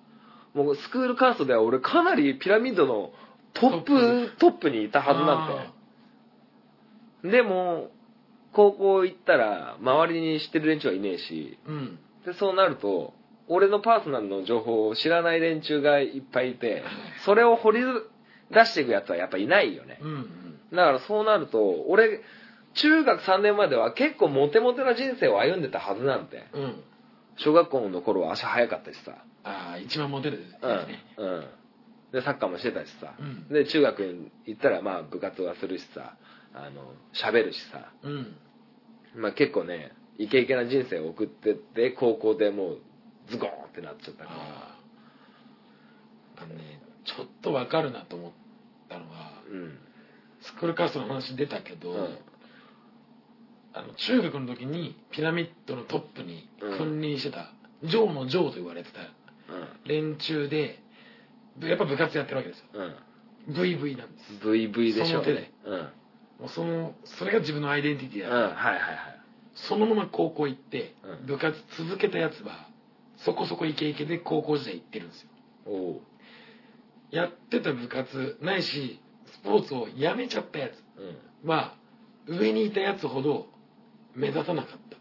もうスクールカーストでは俺かなりピラミッドのトップトップにいたはずなんてでも高校行ったら周りに知ってる連中はいねえしうんでそうなると俺のパーソナルの情報を知らない連中がいっぱいいてそれを掘り出していくやつはやっぱいないよね。うんうん。だからそうなると俺中学3年までは結構モテモテな人生を歩んでたはずなんて。うん。小学校の頃は足早かったしさ。ああ一番モテるうんやつね。うん。でサッカーもしてたしさ、うん。で中学に行ったらまあ部活はするしさ。あの喋るしさ、うん。まあ、結構ねイケイケな人生を送ってって高校でもうズゴーンってなっちゃったから。あのねちょっとわかるなと思ったのはうん。スクールカーストの話出たけど、うん。あの中学の時にピラミッドのトップに君臨してた、ジョーのジョーと言われてた連中でやっぱ部活やってるわけですよ。うん。VV なんです。うん VV でしょその手で。うん。うんもうそのそれが自分のアイデンティティだから、はいはいはいそのまま高校行って、うん。部活続けたやつはそこそこイケイケで高校時代行ってるんですよ。おう。やってた部活ないしスポーツをやめちゃったやつうん。は上にいたやつほど目立たなかった。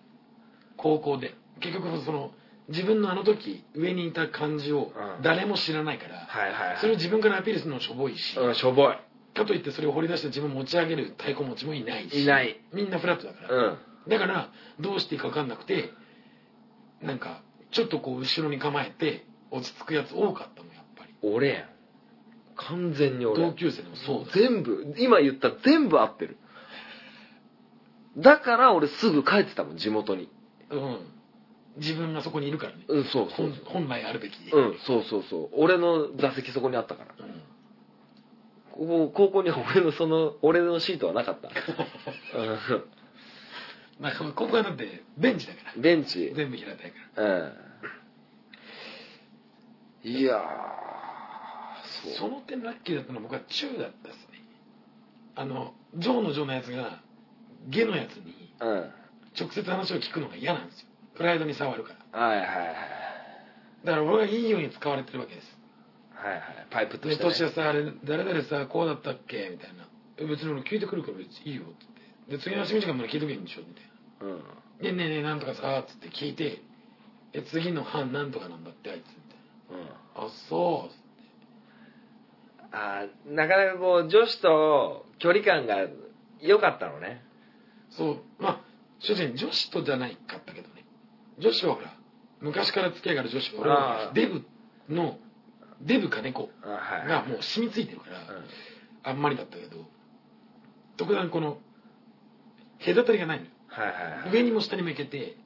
高校で。結局その自分のあの時上にいた感じをうん。誰も知らないから、はいはいはい。それを自分からアピールするのもしょぼいし、うんしょぼい。かといってそれを掘り出して自分を持ち上げる太鼓持ちもいないしいない。みんなフラットだから、うんだからどうしていいか分かんなくてなんかちょっとこう後ろに構えて落ち着くやつ多かったもんやっぱり。俺やん。完全に俺同級生でもそうだ全部今言った全部合ってる。だから俺すぐ帰ってたもん地元に。うん。自分がそこにいるからね。うんそうそう。本本来あるべき、うんそうそうそう。俺の座席そこにあったから。うん。ここ高校には俺のその俺のシートはなかった [LAUGHS] まあここはだってベンチだから。うんベンチ。全部平たいから。うん。いやーそそうの点ラッキーだったのは僕は中だったっすね。あのジョーのジョーのやつがゲのやつにうん。直接話を聞くのが嫌なんですよ。プライドに触るから。はいはいはい。だから俺がいいように使われてるわけです。はいはい。パイプとでして、ね、年はさあれ誰々さこうだったっけみたいな。え別に俺聞いてくるから別にいいよってで次の休み時間まで聞いとけんでしょみたいな。うん。でねえねえなんとかさっつって聞いてえ次の班なんとかなんだってあいつみたいうん。なあそうあーなかなかこう女子と距離感が良かったのね。そう。まあ正直女子とじゃないかったけどね。女子はほら昔から付き合いがある女子は俺あはあデブのデブ金子あはい。がもう染みついてるから、うん。あんまりだったけど特段この隔たりがないの。よはいはいはい。上にも下にも行けて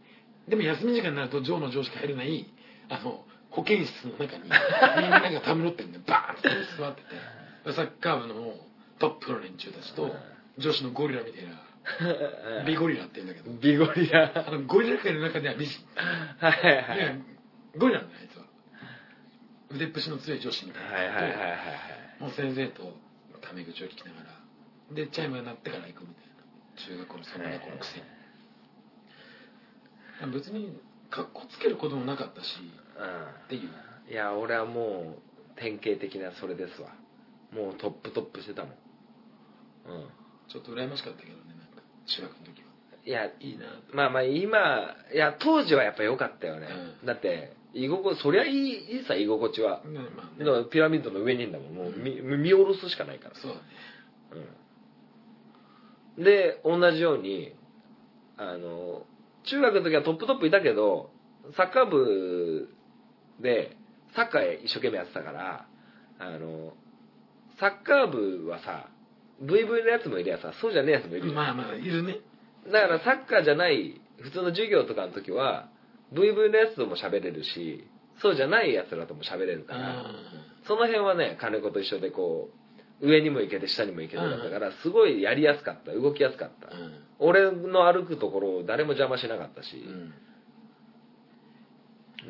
でも休み時間になると上の上しか入れないあの保健室の中に [LAUGHS] みんながたむろってんでバーンって座っててサッカー部のトップの連中たちと女子のゴリラみたいな美ゴリラって言うんだけど。美ゴリラ。あのゴリラ界の中では美人はいはいゴリラなんだよあいつは。腕っぷしの強い女子みたいな。はいはいはいはいはい。もう先生とタメ口を聞きながら。でチャイムが鳴ってから行くみたいな中学校のそんな子のくせに。別にかっこつけることもなかったしっていう。うん。いや俺はもう典型的なそれですわ。もうトップトップしてたもん。うん。ちょっと羨ましかったけどねなんか中学の時は。いやいいなまあまあ今いや当時はやっぱ良かったよね、うん。だって居心地そりゃいいいいさ居心地は、ねまあね。ピラミッドの上にいんだもん。もう見,、見下ろすしかないから。そうだね。うんで同じようにあの中学の時はトップトップいたけどサッカー部でサッカー一生懸命やってたからあのサッカー部はさブイブイのやつもいるやさそうじゃねえやつもいるよまあまあいるね。だからサッカーじゃない普通の授業とかの時はブイブイのやつとも喋れるしそうじゃないやつらとも喋れるからその辺はね金子と一緒でこう上にも行けて下にも行けてだったからすごいやりやすかった動きやすかった。うん。俺の歩くところを誰も邪魔しなかったし、うん。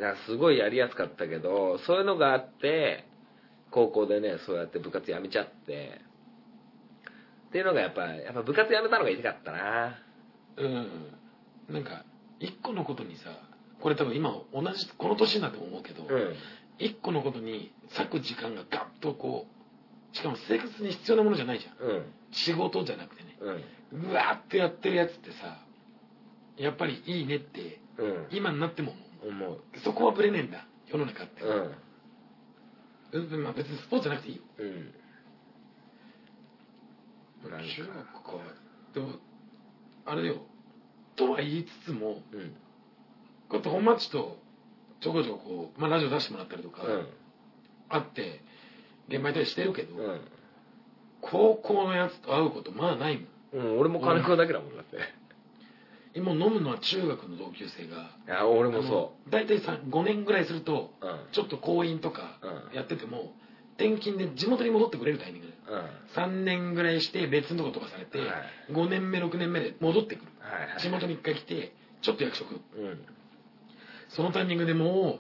だからすごいやりやすかったけどそういうのがあって高校でねそうやって部活やめちゃって。っていうのがやっぱやっぱ部活やめたのが痛かったな。うん。なんか一個のことにさこれ多分今同じこの年になっても思うけど、うん。一個のことに割く時間がガッとこうしかも生活に必要なものじゃないじゃん。うん。仕事じゃなくてね。うん。うわーってやってるやつってさやっぱりいいねってうん。今になっても思思う。うそこはぶれねえんだ。世の中って、うん。うんまあ、別にスポーツじゃなくていいよ。うん。中学かでもあれよ。とは言いつつもうん。こうやって本町とちょこちょここう、まあ、ラジオ出してもらったりとか、うん。あって現場行ったりしてるけど、うん高校のやつと会うことまあないもんうん、俺も金子だけだもんだって。今飲むのは中学の同級生がいや、俺もそ大体さ5年ぐらいするとう。うん。ちょっと婚姻とかうんやってても転勤で地元に戻ってくれるタイミングでうん。はい3年ぐらいして別のとことかされて、はい5年目6年目で戻ってくるはい。地元に1回来てちょっと役職うん。そのタイミングでも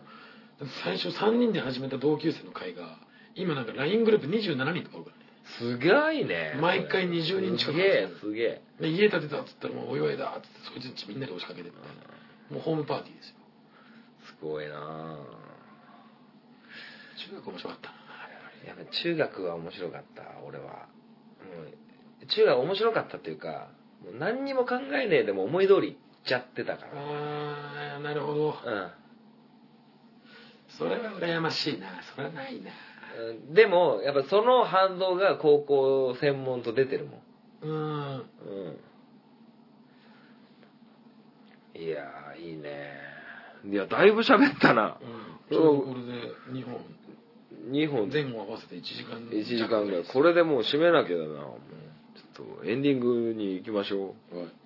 う最初3人で始めた同級生の会が今なんか LINE グループ27人とかおるからねすごいね。毎回20人近くすげえ、すげえ。で家建てたっつったらもうお祝いだっつってそいつんちみんなで押しかけてってもうホームパーティーですよすごいな中学面白かったなやっぱ中学は面白かった、俺は。もう、中学面白かったっていうか、もう何にも考えねえでも思い通り行っちゃってたから。あーなるほどうん。それは羨ましいなそれはないなうんでも、やっぱその反動が高校専門と出てるもん。うんうん。いやー、いいね。いや、だいぶ喋ったな。ちょうどこれで2本2本、前後合わせて1時間1時間ぐらい。これでもう締めなきゃだな。もうちょっとエンディングに行きましょう。はい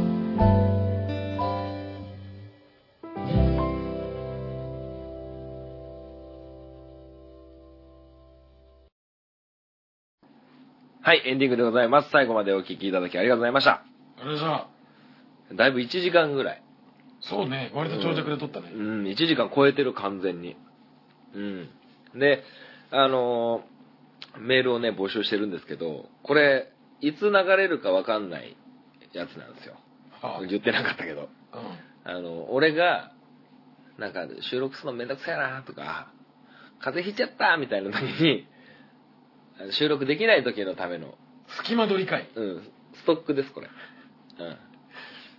はい、エンディングでございます。最後までお聞きいただきありがとうございました。あれさだいぶ1時間ぐらい。そうね割と長尺で撮ったね、うん、1時間超えてる完全に。うん。で、あのーメールをね、募集してるんですけど、これ、いつ流れるかわかんないやつなんですよ。はあ言ってなかったけど。うんあの、俺が、なんか、収録するのめんどくさいなとか、風邪ひいちゃったみたいな時に、収録できない時のための、隙間取り会うん、ストックです、これ。うん。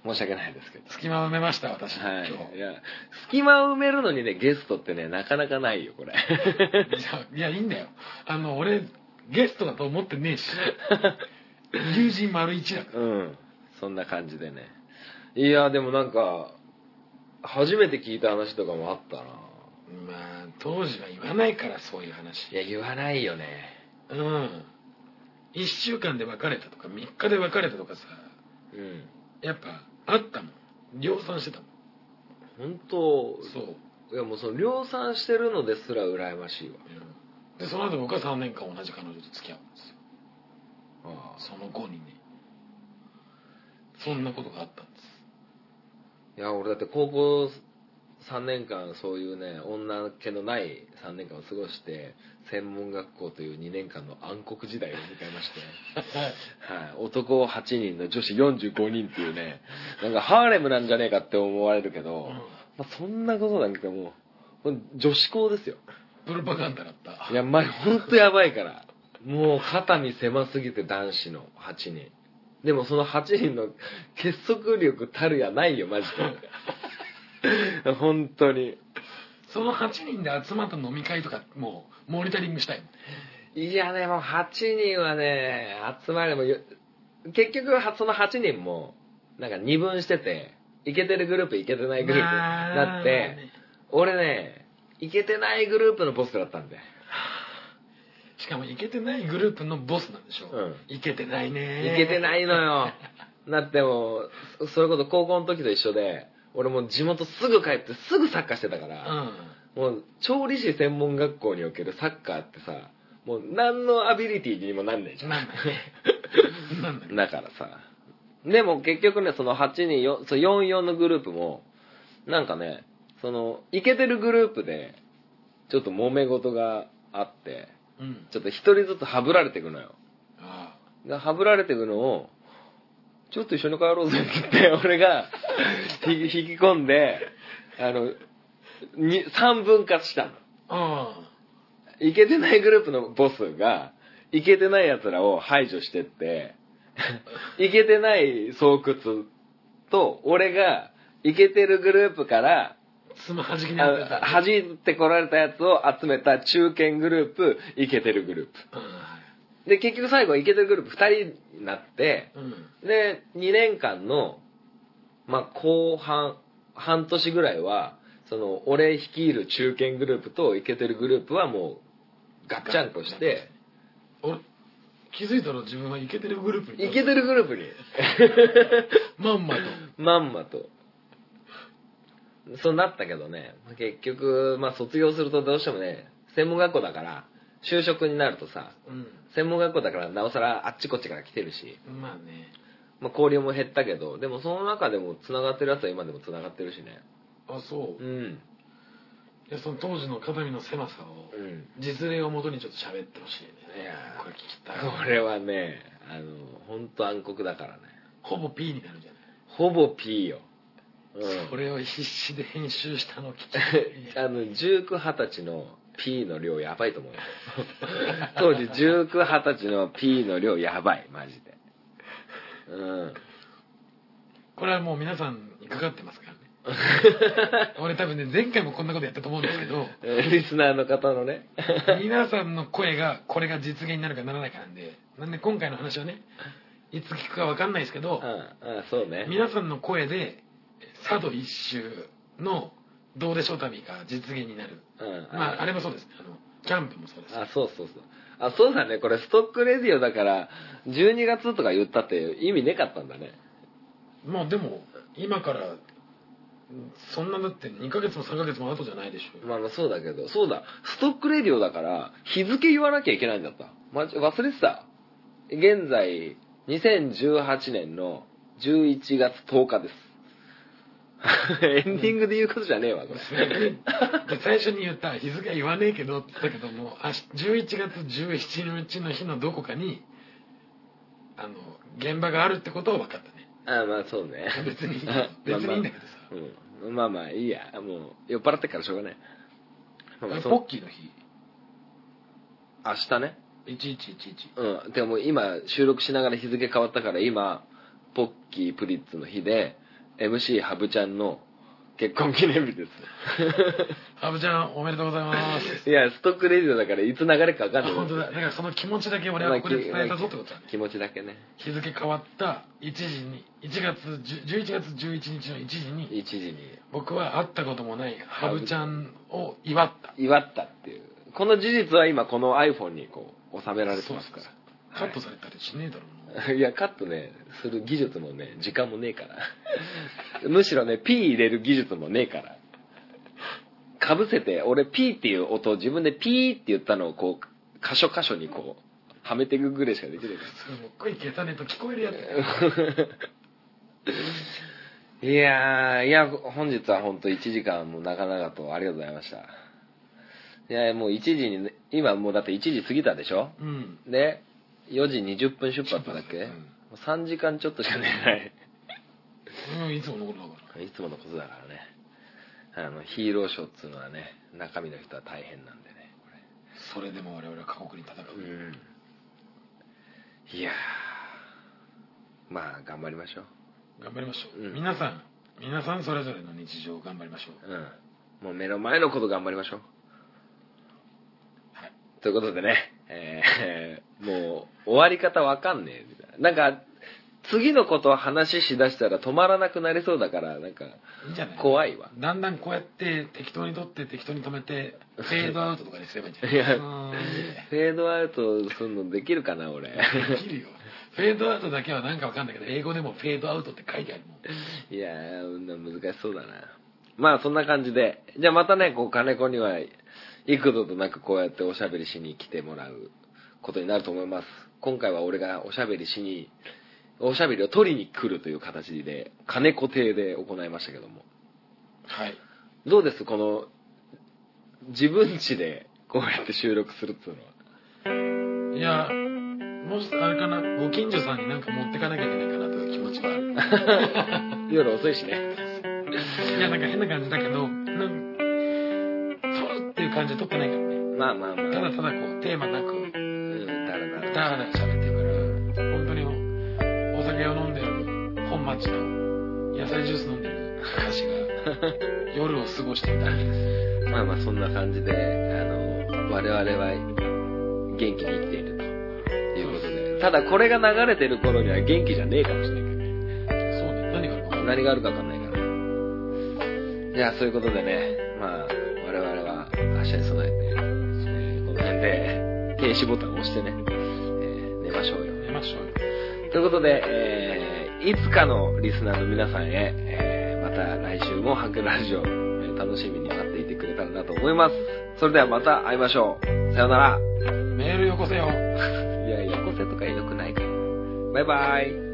申し訳ないですけど。隙間埋めました私、はい。今日いや、隙間を埋めるのにね、ゲストってね、なかなかないよ、これ。[LAUGHS] いやいやいいんだよあの俺ゲストだと思ってねえし [LAUGHS] 友人丸一だからうん。そんな感じでね。いや、でもなんか、初めて聞いた話とかもあったな。まあ当時は言わないからそういう話いや、言わないよね。うん。1週間で別れたとか3日で別れたとかさうん。やっぱあったもん。量産してたもん。本当そう、いやもうその量産してるのですら羨ましいわ。うん。でその後僕は3年間同じ彼女と付き合うんですよ。あ。その後にね。そんなことがあったんです。いや、俺だって高校3年間そういうね、女気のない3年間を過ごして、専門学校という2年間の暗黒時代を迎えまして、はい、男8人の女子45人っていうね、なんかハーレムなんじゃねえかって思われるけど、うんまあ、そんなことなんかもう、女子校ですよ。プロパガンダだったいや、まあ、ほんとやばいから。もう肩身狭すぎて男子の8人。でもその8人の結束力たるやないよマジで [LAUGHS] 本当に。その8人で集まった飲み会とかもうモニタリングしたいいやでも8人はね集まればよ結局はその8人もなんか二分しててイケてるグループイケてないグループになって俺ねイケてないグループのボスだったんでしかもイケてないグループのボスなんでしょ、う。ん。イケてないねいけてないのよ。[LAUGHS] だってもう、そそれこそ高校の時と一緒で、俺もう地元すぐ帰ってすぐサッカーしてたかうら、んもう調理師専門学校におけるサッカーってさ、もう何のアビリティにもなんないじゃん。なんだねだからさ。でも結局ね、その8人、よそう44のグループも、なんかね、その、イケてるグループで、ちょっと揉め事があって、うんちょっと一人ずつはぶられていくのよ。はぶられていくのを、ちょっと一緒に帰ろうぜって言って、[LAUGHS] 俺が引き込んで、あの、に3分割したの。ああイケてないグループのボスが、イケてない奴らを排除してって、[LAUGHS] イケてない巣窟と、俺が、イケてるグループから、つまはじきにあってあ弾いてこられたやつを集めた中堅グループ、イケてるグループ。で、結局最後はイケてるグループ2人になって、うん。で、2年間の、まあ、後半、半年ぐらいは、その、俺率いる中堅グループとイケてるグループはもう、ガッチャンコして、俺気づいたら自分はイケてるグループに。イケてるグループに、[LAUGHS] まんまと。[LAUGHS] まんまと。そうなったけどね、結局、まあ、卒業するとどうしてもね、専門学校だから、就職になるとさ、うん専門学校だからなおさらあっちこっちから来てるし、まあねまあ、交流も減ったけど、でもその中でも繋がってるやつは今でも繋がってるしね。あそううん。いやその当時の肩身の狭さをうん。実例をもとにちょっと喋ってほしいねいやーこれ聞きたいこれはね、あの、ほんと暗黒だからね。ほぼ P になるじゃないほぼ P よ。うん。それを必死で編集したの聞きたい [LAUGHS] あの、19、20歳の P の量やばいと思うよ。[LAUGHS] 当時19、20歳の P の量やばい、マジで。うん。これはもう皆さんにかかってますからね [LAUGHS] 俺多分ね前回もこんなことやったと思うんですけど [LAUGHS] リスナーの方のね。皆さんの声がこれが実現になるかならないかなんでなんで今回の話はねいつ聞くか分かんないですけどうん、うん、そうね。皆さんの声で佐渡一周のどうでしょう旅が実現になるうん。まああれもそうですねあのキャンプもそうですあ、そうそうそう。あ、そうだね。これストックレディオだから、12月とか言ったって意味ねかったんだね。もうでも今からそんなだって2ヶ月も3ヶ月も後じゃないでしょまあまあそうだけど、そうだ。ストックレディオだから、日付言わなきゃいけないんだった。まじ、忘れてた。現在、2018年の11月10日です。[LAUGHS] エンディングで言うことじゃねえわ、これ。で最初に言った日付は言わねえけどって言ったけども明日11月17日の日のどこかにあの現場があるってことは分かったねあまあそうね。別に [LAUGHS] あ別にいいんだけどさまあまあうん。まあまあいいや。もう、酔っ払ってっからしょうがない。ポッキーの日？明日ね。1111うん。でも今収録しながら日付変わったから今、ポッキープリッツの日で、MC ハブちゃんの結婚記念日です。ハブちゃんおめでとうございますいや、ストックレディオだからいつ流れるか分かんない。あ本当だだからその気持ちだけ俺はここで伝えたぞってことだね気持ちだけね。日付変わった1時に1月10 11月11日の1時に1時に僕は会ったこともないハブちゃんを祝った祝ったっていう。この事実は今この iPhone にこう収められてますかそうそうそうカットされたりしねえだろうなら。[LAUGHS] いや、カットね、する技術もね、時間もねえから。[LAUGHS] むしろね、P 入れる技術もねえから。かぶせて、俺 P っていう音を自分で P って言ったのをこう、箇所箇所にこう、はめていくぐらいしかできないかすごい下手ねと聞こえるやつら。[LAUGHS] いやー、いや、本日は本当1時間も長々とありがとうございました。いや、もう1時にね、今もうだって1時過ぎたでしょ？うんで、4時20分出発だっけ、うん。もう3時間ちょっとしか寝ない。うんいつものことだから。いつものことだからね。あの、ヒーローショーっつうのはね、中身の人は大変なんでね、こそれでも我々は過酷に戦う、れ。うん。いやー、まあ頑張りましょう。頑張りましょう、うん。皆さん皆さんそれぞれの日常を頑張りましょう。うん。もう目の前のこと頑張りましょう。はい。ということでね、えーもう終わり方わかんねえみたいな。なんか次のことを話しだしたら止まらなくなりそうだからなんかいいんじゃない。怖いわ。だんだんこうやって適当に取って適当に止めて [LAUGHS] フェードアウトとかにすればいいんじゃないいやフェードアウトするのできるかな俺。できるよ。フェードアウトだけはなんかわかんないけど英語でもフェードアウトって書いてあるもん。いやー難しそうだな。まあそんな感じで。じゃあまたねこう金子には幾度となくこうやっておしゃべりしに来てもらうことになると思います。今回は俺がおしゃべりしにおしゃべりを取りに来るという形で金子亭で行いましたけども。はい。どうです？この自分家でこうやって収録するっていうのは。いやもしあれかなご近所さんになんか持ってかなきゃいけないかなという気持ちはある。[LAUGHS] 夜遅いしね。いやなんか変な感じだけどなんいう感じで撮ってないからね。まあまあまあ。ただただこうテーマなくうんだらだらダラダラ喋ってるから本当にお酒を飲んでる本町の野菜ジュース飲んでる私が [LAUGHS] 夜を過ごしてるだけです。まあまあそんな感じで、あの、我々は元気に生きているということで。ただこれが流れてる頃には元気じゃねえかもしれないけどね。そうね。何があるか分かんない何があるかわかんないから。じゃあそういうことでね、まあ停止ボタンを押してね、えー寝ましょうよ。寝ましょうよということで、えーいつかのリスナーの皆さんへ、えーまた来週もハンクラジオ、えー楽しみに待っていてくれたらなと思います。それではまた会いましょう。さようなら。メールよこせよ [LAUGHS] いや、よこせとかひどくないから。バイバイ。